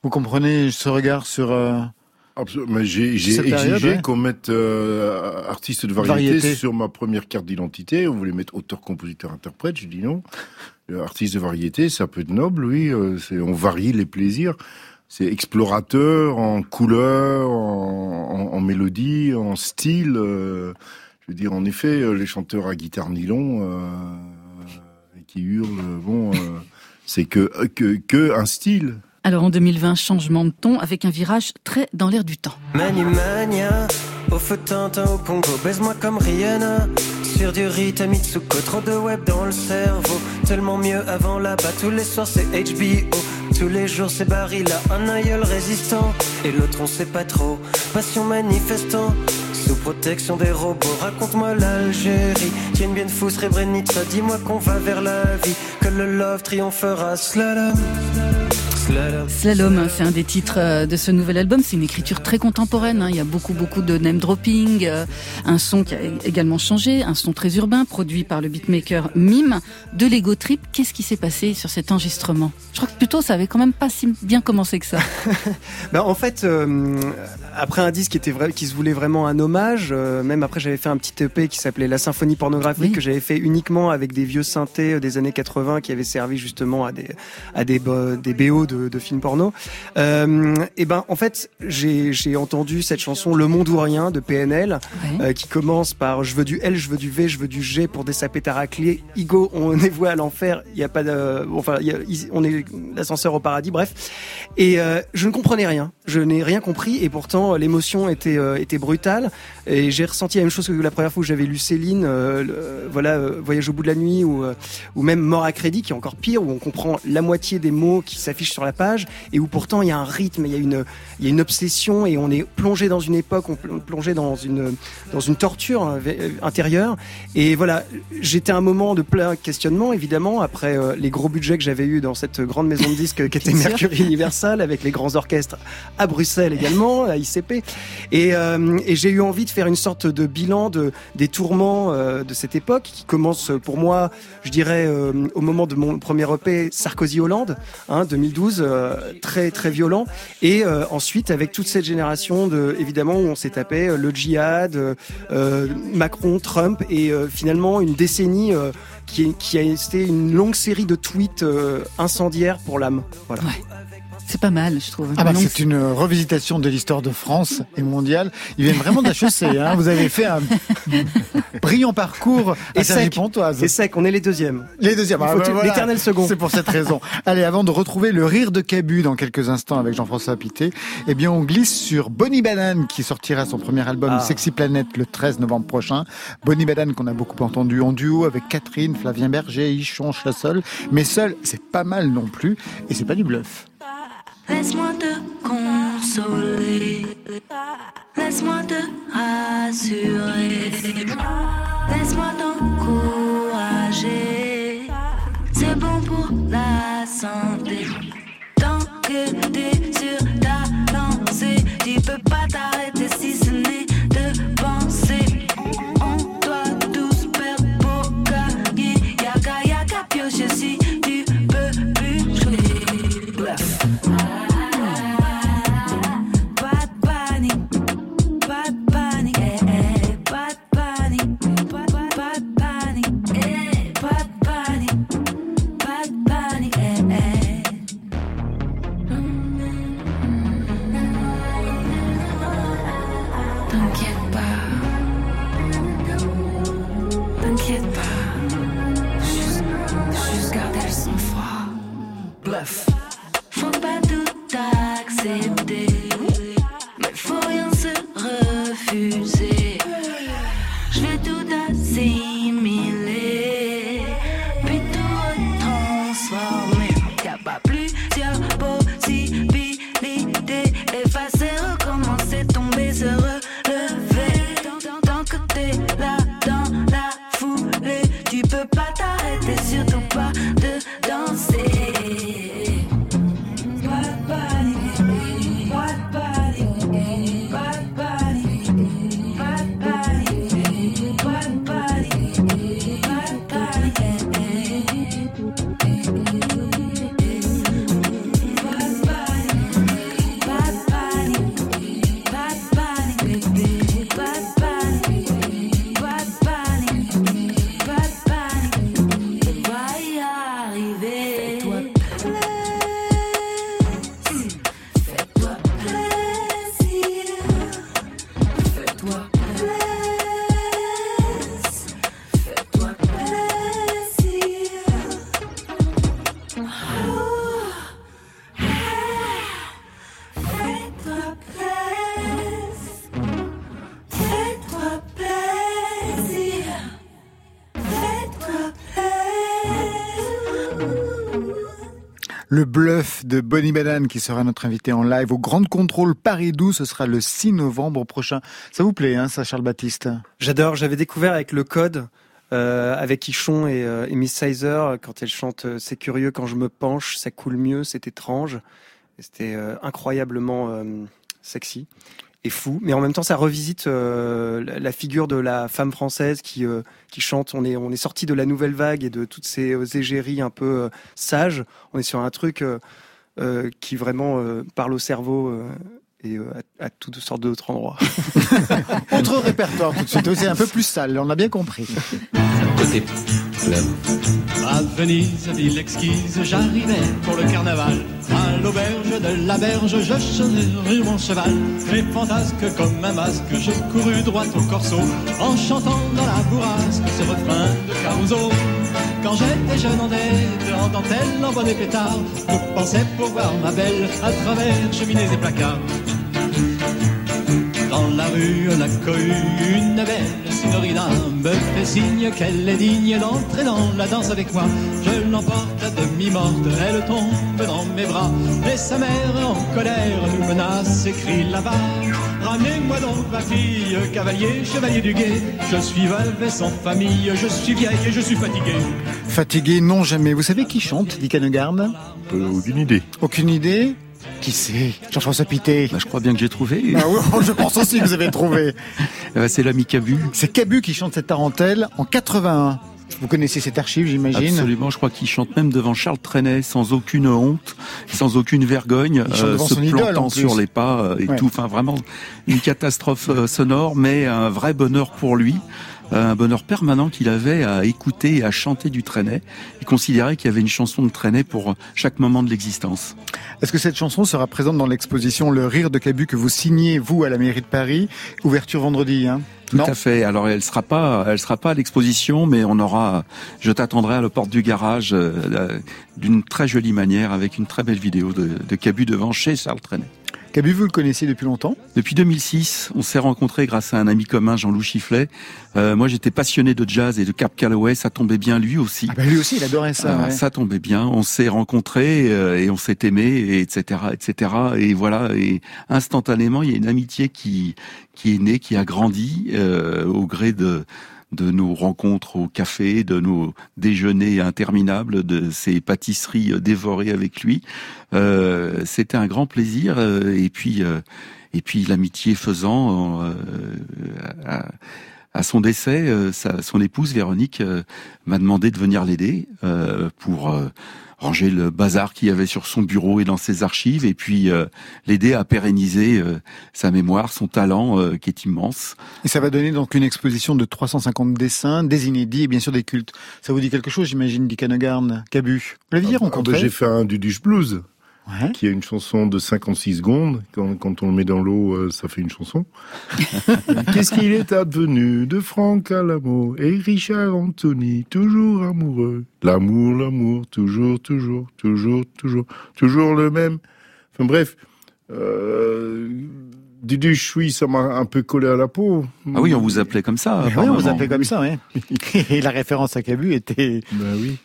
Vous comprenez ce regard sur... Euh, Absolument. J'ai exigé qu'on mette artiste de variété, sur ma première carte d'identité. On voulait mettre auteur, compositeur, interprète. Je dis non. artiste de variété, ça peut être noble, oui. on varie les plaisirs. C'est explorateur en couleur, en, en, en, mélodie, en style. Je veux dire, en effet, euh, les chanteurs à guitare nylon euh, qui hurlent, bon, euh, (laughs) c'est que, que, que un style. Alors en 2020, changement de ton avec un virage très dans l'air du temps. Mani mania, au feu au Congo, baise-moi comme Rihanna. Sur du rythme Mitsuko, trop de web dans le cerveau. Tellement mieux avant là-bas, tous les soirs c'est HBO. Tous les jours c'est Barry là, un aïeul résistant. Et l'autre on sait pas trop, passion manifestant sous protection des robots. Raconte-moi l'Algérie, tiens bien fou, Srebrenica. Dis-moi qu'on va vers la vie, que le love triomphera. Slalom. Slalom, c'est un des titres euh, de ce nouvel album. C'est une écriture très contemporaine. Hein. Il y a beaucoup, beaucoup de name dropping. Euh, un son qui a également changé, un son très urbain, produit par le beatmaker Mime de Lego Trip. Qu'est-ce qui s'est passé sur cet enregistrement? Je crois que plutôt ça avait quand même pas si bien commencé que ça. (laughs) ben, en fait, euh, après un disque qui était vrai, qui se voulait vraiment un hommage, même après j'avais fait un petit EP qui s'appelait La Symphonie pornographique que j'avais fait uniquement avec des vieux synthés des années 80 qui avaient servi justement à des à des, des BO de de, films porno. Euh, et ben en fait j'ai entendu cette chanson Le Monde ou rien de PNL euh, qui commence par je veux du L, je veux du V, je veux du G pour des raclés. Igo, on est voué à l'enfer. Il y a pas de, enfin y a, on est l'ascenseur au paradis. Bref. Et euh, je ne comprenais rien. Je n'ai rien compris et pourtant l'émotion était était brutale. Et j'ai ressenti la même chose que la première fois où j'avais lu Céline, euh, voilà Voyage au bout de la nuit ou ou même Mort à crédit qui est encore pire où on comprend la moitié des mots qui s'affichent sur la page et où pourtant il y a un rythme, il y a une, il y a une obsession et on est plongé dans une époque, on plongé dans une, dans une torture hein, intérieure. Et voilà, j'étais un moment de plein questionnement évidemment après euh, les gros budgets que j'avais eu dans cette grande maison de disques (laughs) qui était Mercury Universal avec les grands orchestres à Bruxelles également, à ICP. Et, euh, et j'ai eu envie de faire une sorte de bilan de, des tourments euh, de cette époque qui commence pour moi, je dirais, au moment de mon premier EP Sarkozy-Hollande, hein, 2012 euh, très très violent. Et euh, ensuite, avec toute cette génération de, évidemment, où on s'est tapé euh, le djihad, Macron, Trump, et finalement une décennie qui, qui, a été une longue série de tweets incendiaires pour l'âme. Voilà. C'est pas mal, je trouve. Ah bah, c'est une revisitation de l'histoire de France et mondiale. Ils viennent vraiment d'HEC. Hein. Vous avez fait un (laughs) brillant parcours à Et Sergi sec. Pontoise. C'est sec, on est les deuxièmes. Les deuxièmes. Il Ah bah voilà. l'éternel second. C'est pour cette raison. Allez, avant de retrouver le rire de Cabu dans quelques instants avec Jean-François Pité, eh bien, on glisse sur Bonnie Banane qui sortira son premier album Ah. Sexy Planet le 13 novembre prochain. Bonnie Banane qu'on a beaucoup entendu en duo avec Catherine, Flavien Berger, Ichon, Chassol. Mais seul, c'est pas mal non plus. Et c'est pas du bluff. Laisse-moi te consoler. Laisse-moi te rassurer. Laisse-moi t'encourager. C'est bon pour la santé. Tant que t'es sur ta lancée, tu peux pas t'arrêter Le bluff de Bonnie Banane qui sera notre invité en live au Grand Contrôle Paris 12. Ce sera le 6 novembre prochain. Ça vous plaît, hein, ça, Charles Baptiste? J'adore, j'avais découvert avec le code, euh, avec Ichon et, euh, Miss Sizer, quand elle chante euh, C'est curieux quand je me penche, ça coule mieux, c'est étrange. C'était euh, incroyablement sexy fou. Mais en même temps, ça revisite euh, la- la figure de la femme française qui, euh, qui chante. On est, on est sorti de la nouvelle vague et de toutes ces euh, égéries un peu euh, sages. On est sur un truc euh, euh, qui vraiment euh, parle au cerveau. euh, et euh, à, à toutes sortes d'autres endroits. (laughs) Autre répertoire tout de suite. C'est un peu plus sale, on a bien compris. (laughs) Côté. À Venise, ville exquise, j'arrivais pour le carnaval. À l'auberge de la berge, je chevauchais mon cheval. Et fantasque comme un masque, je courus droit au corso, en chantant dans la bourrasque ce refrain de Caruso. Quand j'étais jeune en dette, en dentelle, en bonnet pétard, je pensais pouvoir ma belle à travers cheminées et placards. Dans la rue, la cohue, une belle signorina me fait signe qu'elle est digne d'entrer dans la danse avec moi. Je l'emporte à demi-morte, elle tombe dans mes bras. Mais sa mère en colère nous menace et crie là-bas. Ramenez-moi donc ma fille, cavalier, chevalier du guet. Je suis veuve et sans famille, je suis vieille et je suis fatiguée. Fatigué, non jamais. Vous savez qui chante, dit Canegarde Euh, aucune idée. Aucune idée? Qui c'est? Jean-François Pité Bah, je crois bien que j'ai trouvé. Ah oui, je pense aussi que vous avez trouvé. (laughs) Ben, c'est l'ami Cabu. C'est Cabu qui chante cette tarentelle en 81. Vous connaissez cette archive, j'imagine? Absolument, je crois qu'il chante même devant Charles Trenet sans aucune honte, sans aucune vergogne, Il chante devant se son idole, plantant plus. sur les pas euh, et Ouais. tout. Enfin, vraiment une catastrophe euh, sonore, mais un vrai bonheur pour lui. Un bonheur permanent qu'il avait à écouter et à chanter du Trenet. Il considérait qu'il y avait une chanson de Trenet pour chaque moment de l'existence. Est-ce que cette chanson sera présente dans l'exposition Le Rire de Cabu que vous signez, vous, à la mairie de Paris? Ouverture vendredi, hein? Tout à fait. Alors elle sera pas, elle sera pas à l'exposition, mais on aura. Je t'attendrai à la porte du garage euh, d'une très jolie manière avec une très belle vidéo de, de Cabu devant chez Charles Trenet. Cabu, vous le connaissiez depuis longtemps? Depuis 2006, on s'est rencontrés grâce à un ami commun, Jean-Loup Chifflet. Euh, moi, j'étais passionné de jazz et de Cap Calloway, ça tombait bien lui aussi. Ah ben lui aussi, il adorait ça. Euh, Ça tombait bien. On s'est rencontrés euh, et on s'est aimés, et etc., etc. Et voilà. Et instantanément, il y a une amitié qui qui est née, qui a grandi euh, au gré de de nos rencontres au café, de nos déjeuners interminables, de ces pâtisseries dévorées avec lui. Euh, C'était un grand plaisir. euh, Et puis, euh, et puis l'amitié faisant, euh, à, son décès, euh, sa, son épouse Véronique euh, m'a demandé de venir l'aider euh, pour euh, ranger le bazar qu'il y avait sur son bureau et dans ses archives, et puis euh, l'aider à pérenniser euh, sa mémoire, son talent euh, qui est immense. Et ça va donner donc une exposition de 350 dessins, des inédits et bien sûr des cultes. Ça vous dit quelque chose, j'imagine, Dick Hanegarn, Cabu? Vous l'aviez Ah bah, rencontré? J'ai fait un Duduche Blues, Ouais. qui est une chanson de 56 secondes. Quand, quand on le met dans l'eau, euh, ça fait une chanson. (laughs) Qu'est-ce qu'il est advenu de Franck Alamo et Richard Anthony, toujours amoureux. L'amour, l'amour, toujours, toujours, toujours, toujours, toujours le même. Enfin bref, euh, Duduche, oui, ça m'a un peu collé à la peau. Ah oui, on vous appelait comme ça. Par oui, on vous appelait comme ça, ouais. (laughs) Et la référence à Cabu était... Ben oui.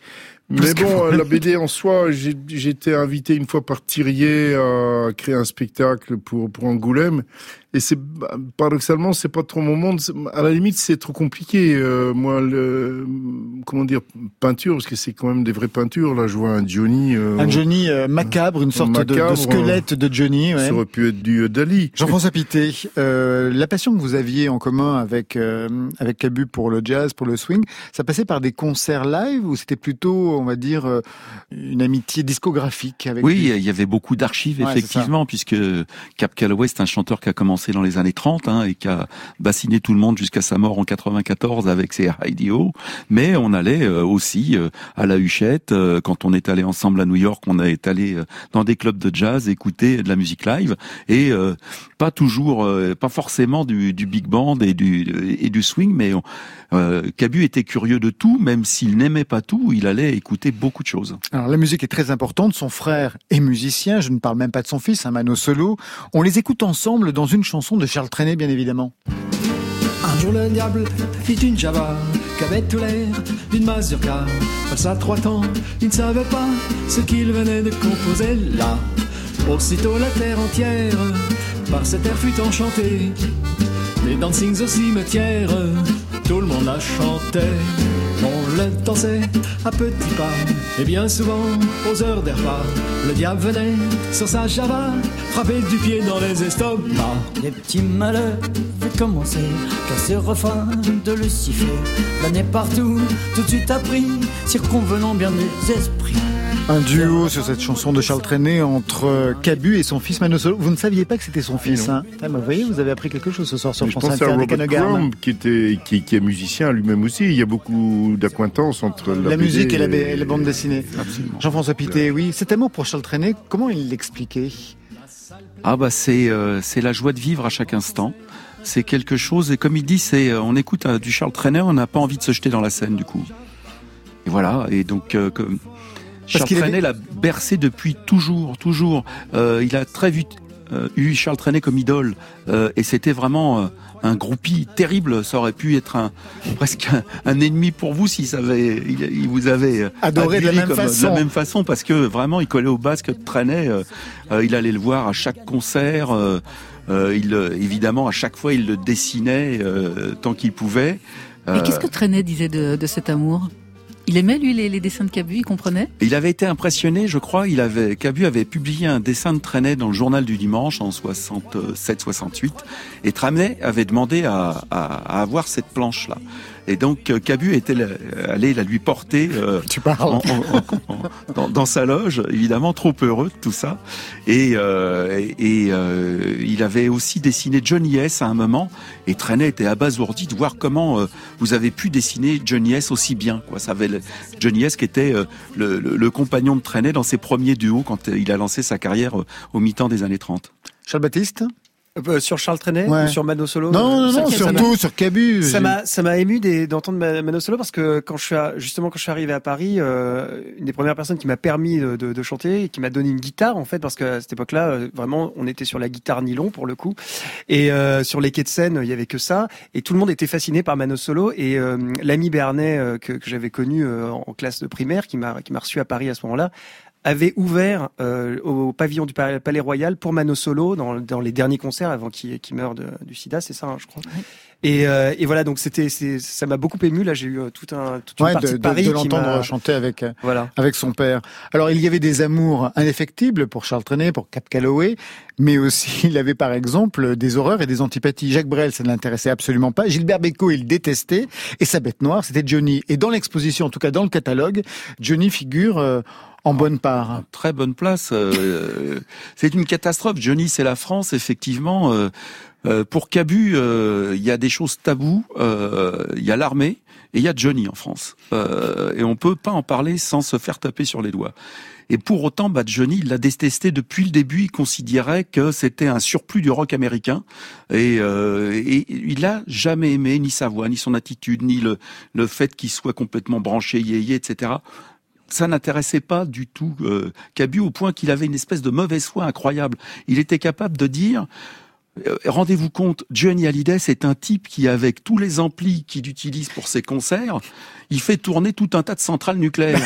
Mais bon, euh, la BD en soi, j'ai été invité une fois par Thirier à créer un spectacle pour pour Angoulême. Et c'est bah, paradoxalement, c'est pas trop mon monde. À la limite, c'est trop compliqué. Euh, moi, le comment dire peinture, parce que c'est quand même des vraies peintures. Là, je vois un Johnny. euh, Un Johnny euh, macabre, une sorte de- squelette de Johnny. ouais. Ça aurait pu être du euh, Dali. Jean-François Pité, euh, la passion que vous aviez en commun avec euh, avec Cabu pour le jazz, pour le swing, ça passait par des concerts live ou c'était plutôt, on va dire, une amitié discographique avec Oui, lui? il y avait beaucoup d'archives, Ouais, effectivement, puisque Cap Calloway, c'est un chanteur qui a commencé dans les années 30 hein, et qui a bassiné tout le monde jusqu'à sa mort en 94 avec ses IDO. Mais on allait euh, aussi euh, à la Huchette, euh, quand on est allé ensemble à New York, on est allé dans des clubs de jazz écouter de la musique live et pas toujours, pas forcément du, du big band et du, et du swing, mais on- euh, Cabu était curieux de tout, même s'il n'aimait pas tout, il allait écouter beaucoup de choses. Alors la musique est très importante, son frère est musicien, je ne parle même pas de son fils, un Mano Solo. On les écoute ensemble dans une chanson de Charles Trenet, bien évidemment. Un jour le diable fit une java qu'avait tout l'air d'une mazurka. Passa trois temps, il ne savait pas ce qu'il venait de composer là. Aussitôt la terre entière par cet air fut enchantée. Les dancings au cimetière, tout le monde la chantait. Dansait à petits pas, et bien souvent aux heures des repas, le diable venait sur sa java, frapper du pied dans les estomacs. Les petits malheurs avaient commencé, car ce refrain de Lucifer planait partout, tout de suite appris, circonvenant bien des esprits. Un duo sur cette chanson de Charles Trenet entre Cabu et son fils Mano Solo. Vous ne saviez pas que c'était son fils, hein Ah, bah, Vous voyez, vous avez appris quelque chose ce soir sur Mais je France pense Inter Robert Canogards. Crumb, qui était qui, qui est musicien lui-même aussi. Il y a beaucoup d'acquaintances entre la, La BD musique et la, et- et la bande dessinée. Jean-François Pité, oui. Cet amour pour Charles Trenet, comment il l'expliquait? Ah bah c'est euh, c'est la joie de vivre à chaque instant. C'est quelque chose et comme il dit, c'est euh, on écoute euh, du Charles Trenet, on n'a pas envie de se jeter dans la scène du coup. Et voilà. Et donc euh, comme Charles avait- Trenet l'a bercé depuis toujours, toujours. Euh, il a très vite euh, eu Charles Trenet comme idole euh, et c'était vraiment euh, un groupie terrible. Ça aurait pu être un presque un, un ennemi pour vous s'il avait il, il vous avait euh, Adoré de la même comme- façon. de la même façon parce que vraiment il collait au basque de Trenet. euh, euh, il allait le voir à chaque concert. euh, euh, il évidemment à chaque fois il le dessinait euh, tant qu'il pouvait. Et qu'est-ce que Trenet disait de, de cet amour? Il aimait, lui, les, dessins de Cabu, il comprenait? Il avait été impressionné, je crois. Il avait Cabu avait publié un dessin de Trenet dans le journal du dimanche en 67-68, et Trenet avait demandé à, à- à avoir cette planche-là. Et donc euh, Cabu était la- allé la lui porter euh, (laughs) Tu parles. en- en- en- dans, dans sa loge, évidemment trop heureux de tout ça. Et, euh, et euh, il avait aussi dessiné Johnny S à un moment. Et Trenet était abasourdi de voir comment euh, vous avez pu dessiner Johnny S aussi bien. Quoi. Ça avait le- Johnny S qui était euh, le, le- le compagnon de Trenet dans ses premiers duos quand euh, il a lancé sa carrière euh, au mi-temps des années 30. Charles Baptiste? Euh, sur Charles Trenet Ouais. ou sur Mano Solo Non, euh, non, non, surtout sur Cabu. Ça m'a, ça m'a ému d'entendre Ma- Mano Solo parce que quand je suis à- justement quand je suis arrivé à Paris, euh, une des premières personnes qui m'a permis de, de- de chanter et qui m'a donné une guitare en fait parce qu'à cette époque-là, euh, vraiment, on était sur la guitare nylon pour le coup et euh, sur les quais de Seine, il y avait que ça et tout le monde était fasciné par Mano Solo et euh, l'ami Bernet que, que j'avais connu euh, en classe de primaire qui m'a qui m'a reçu à Paris à ce moment-là avait ouvert euh, au pavillon du Pa- Palais Royal pour Mano Solo dans, dans les derniers concerts avant qu'il qu'il meure de- du sida, c'est ça, hein, je crois. Et, euh, et voilà, donc c'était, c'est- ça m'a beaucoup ému. Là, j'ai eu euh, tout un, toute une Ouais, partie de, de, Paris de l'entendre chanter avec, euh, Voilà. avec son père. Alors, il y avait des amours indéfectibles pour Charles Trenet, pour Cap Calloway, mais aussi (laughs) il avait par exemple des horreurs et des antipathies. Jacques Brel, ça ne l'intéressait absolument pas. Gilbert Bécaud, il détestait. Et sa bête noire, c'était Johnny. Et dans l'exposition, en tout cas dans le catalogue, Johnny figure euh, en bonne part. Très bonne place. euh, c'est une catastrophe. Johnny, c'est la France, effectivement. euh, euh, pour Cabu, euh, il y a des choses tabous. euh, Il y a l'armée et il y a Johnny en France. Euh, et on peut pas en parler sans se faire taper sur les doigts. Et pour autant, bah, Johnny, il l'a détesté depuis le début. Il considérait que c'était un surplus du rock américain. Et, euh, et il a jamais aimé ni sa voix, ni son attitude, ni le, le fait qu'il soit complètement branché, yéyé, etc ça n'intéressait pas du tout euh, Cabu au point qu'il avait une espèce de mauvaise foi incroyable. Il était capable de dire euh, Rendez-vous compte, Johnny Hallyday, c'est un type qui, avec tous les amplis qu'il utilise pour ses concerts, il fait tourner tout un tas de centrales nucléaires.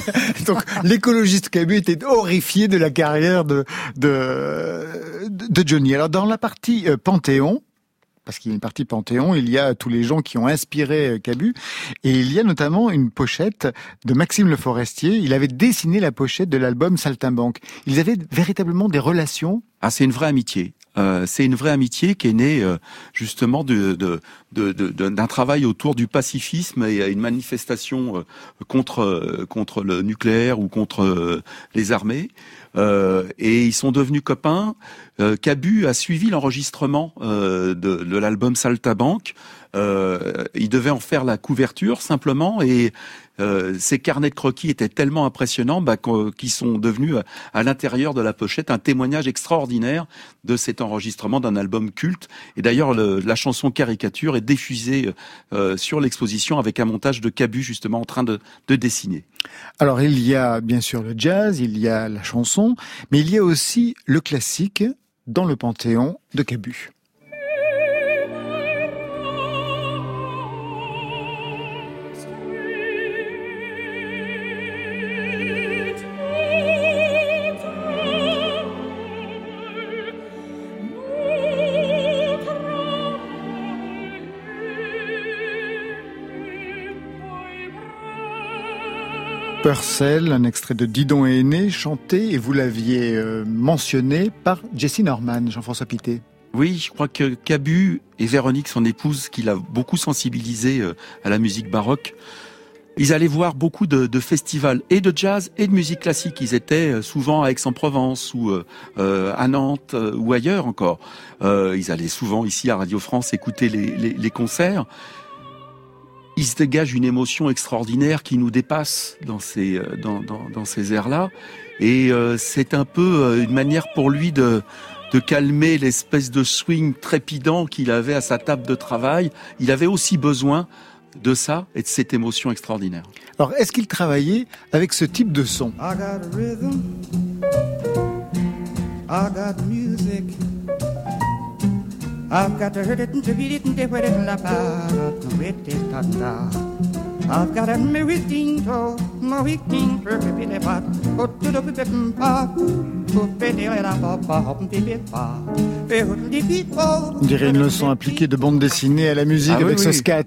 (laughs) Donc, l'écologiste Cabu était horrifié de la carrière de, de, de Johnny. Alors, dans la partie euh, Panthéon, parce qu'il y a une partie Panthéon, il y a tous les gens qui ont inspiré euh, Cabu, et il y a notamment une pochette de Maxime Le Forestier. Il avait dessiné la pochette de l'album Saltimbanque. Ils avaient véritablement des relations. Ah, c'est une vraie amitié. Euh, c'est une vraie amitié qui est née euh, justement d'un travail autour du pacifisme et à une manifestation contre contre le nucléaire ou contre les armées. Euh, et ils sont devenus copains. Euh, Cabu a suivi l'enregistrement euh, de, de l'album Saltabanque. Euh, il devait en faire la couverture simplement et euh, ces carnets de croquis étaient tellement impressionnants bah, qu'ils sont devenus à, à l'intérieur de la pochette un témoignage extraordinaire de cet enregistrement d'un album culte. Et d'ailleurs, le- la chanson Caricature est diffusée euh, sur l'exposition avec un montage de Cabu justement en train de, de dessiner. Alors, il y a bien sûr le jazz, il y a la chanson, mais il y a aussi le classique dans le Panthéon de Cabu. Un extrait de Didon et Aîné, chanté, et vous l'aviez euh, mentionné, par Jessie Norman, Jean-François Pité. Oui, je crois que Cabu et Véronique, son épouse, qui l'a beaucoup sensibilisé euh, à la musique baroque, ils allaient voir beaucoup de, festivals et de jazz et de musique classique. Ils étaient euh, souvent à Aix-en-Provence ou à Nantes ou ailleurs encore. Ils allaient souvent ici à Radio France écouter les concerts. Il se dégage une émotion extraordinaire qui nous dépasse dans ces euh, dans, dans, dans ces airs-là, et euh, c'est un peu euh, une manière pour lui de de calmer l'espèce de swing trépidant qu'il avait à sa table de travail. Il avait aussi besoin de ça et de cette émotion extraordinaire. Alors, est-ce qu'il travaillait avec ce type de son? I got a rhythm. I got music. I've got to hurt it and to beat it and to wet it la ba wet it tanda. I've got a meriting toe, my weaking perfect pot. Go to the pipin pop. On dirait une leçon appliquée de bande dessinée à la musique Ah oui, avec ce scat.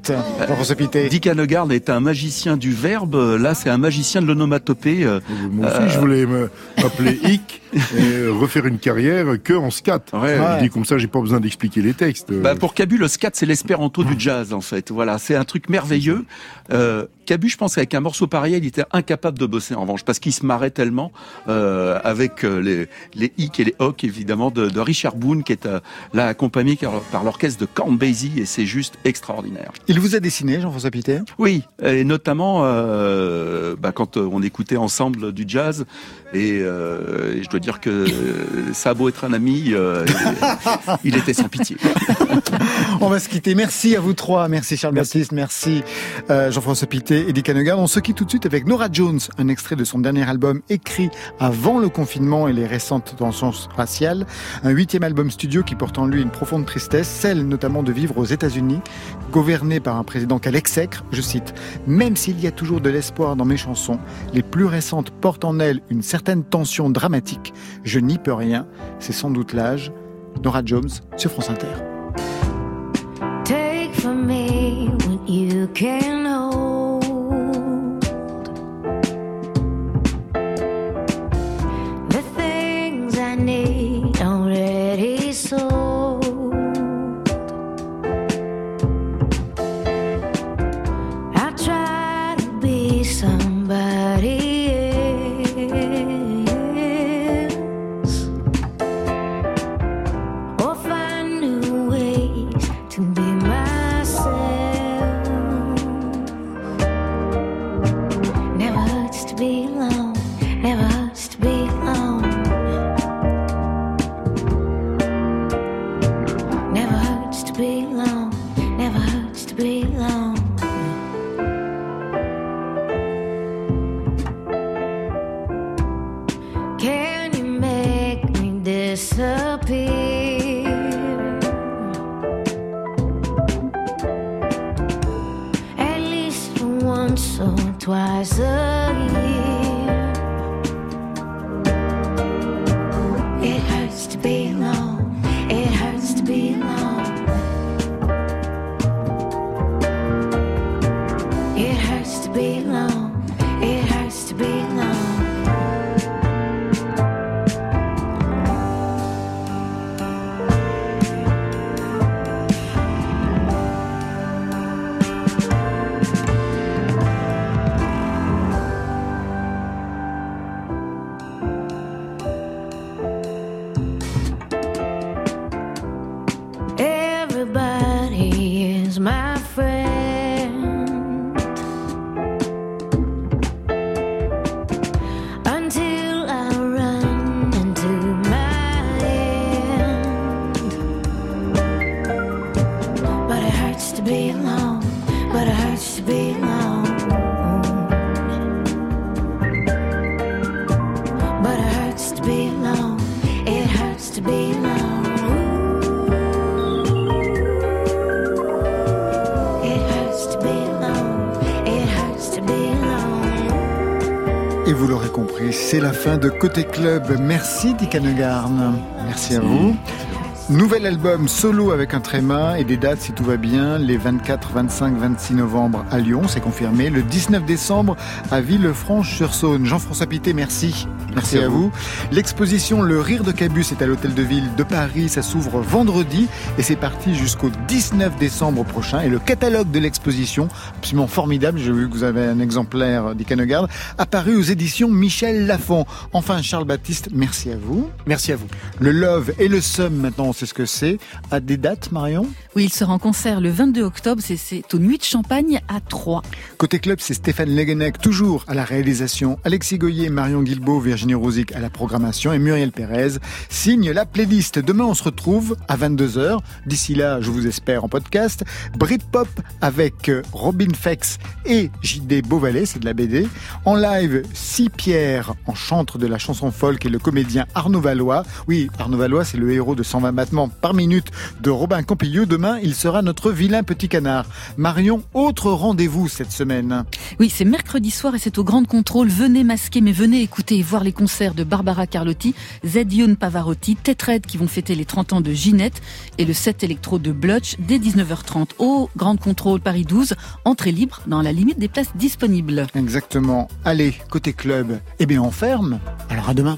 Dick Hanegarn est un magicien du verbe. Là, c'est un magicien de l'onomatopée. euh, Moi aussi, euh, je voulais me- m'appeler (laughs) Hic et refaire une carrière que en scat. Ouais. Je dis comme ça, j'ai pas besoin d'expliquer les textes. Bah, pour Cabu, le scat, c'est l'espéranto du jazz, en fait. Voilà, c'est un truc merveilleux. Euh, Cabu, je pense qu'avec un morceau pareil, il était incapable de bosser en revanche, parce qu'il se marrait tellement euh, avec euh, les, les hic et les hoc, évidemment, de, de Richard Boone, qui est euh, là accompagné par, l'orchestre de Count Basie, et c'est juste extraordinaire. Il vous a dessiné, Jean-François Pité? Oui, et notamment euh, bah, quand on écoutait ensemble du jazz, et, et je dois dire que ça a beau être un ami, il, était sans pitié. (laughs) On va se quitter. Merci à vous trois. Merci Charles Baptiste. Merci euh, Jean-François Pité et Dick Hanegarn. On se quitte tout de suite avec Nora Jones, un extrait de son dernier album écrit avant le confinement et les récentes tensions raciales. Un huitième album studio qui porte en lui une profonde tristesse, celle notamment de vivre aux États-Unis, gouverné par un président qu'elle exècre. Je cite Même s'il y a toujours de l'espoir dans mes chansons, les plus récentes portent en elles une certaine tension dramatique. Je n'y peux rien. C'est sans doute l'âge. Nora Jones sur France Inter. Take from me what you can hold. Vous l'aurez compris, c'est la fin de Côté Club. Merci Dick. Merci à vous. Nouvel album solo avec un tréma et des dates si tout va bien, les 24, 25, 26 novembre à Lyon, c'est confirmé, le 19 décembre à Villefranche-sur-Saône. Jean-François Pité, merci. Merci, à, vous. L'exposition Le Rire de Cabus est à l'Hôtel de Ville de Paris, ça s'ouvre vendredi et c'est parti jusqu'au 19 décembre prochain. Et le catalogue de l'exposition, absolument formidable, j'ai vu que vous avez un exemplaire d'Icanegard, apparu aux éditions Michel Lafon. Enfin, Charles Baptiste, merci à vous. Merci à vous. Le Love et le Sum, maintenant sait ce que c'est. À des dates, Marion? Oui, il sera en concert le 22 octobre, c'est- c'est aux Nuits de Champagne à Troyes. Côté club, c'est Stéphane Leguenec, toujours à la réalisation. Alexis Goyer, Marion Guilbault, Virginie Rosic à la programmation et Muriel Pérez signe la playlist. Demain, on se retrouve à 22h. D'ici là, je vous espère en podcast. Britpop avec euh, Robin Fex et JD Beauvalet, c'est de la BD. En live, Si Pierre, en chantre de la chanson folk et le comédien Arnaud Valois. Oui, Arnaud Valois, c'est le héros de 120 par minute de Robin Campillo. Demain, il sera notre vilain petit canard. Marion, autre rendez-vous cette semaine. Oui, c'est mercredi soir et c'est au Grand Contrôle. Venez masquer, mais venez écouter et voir les concerts de Barbara Carlotti, Zedion Pavarotti, Tetred qui vont fêter les 30 ans de Ginette et le set électro de Blutch dès 19h30 au Grand Contrôle Paris 12. Entrée libre dans la limite des places disponibles. Exactement. Allez, côté club, eh bien on ferme. Alors à demain.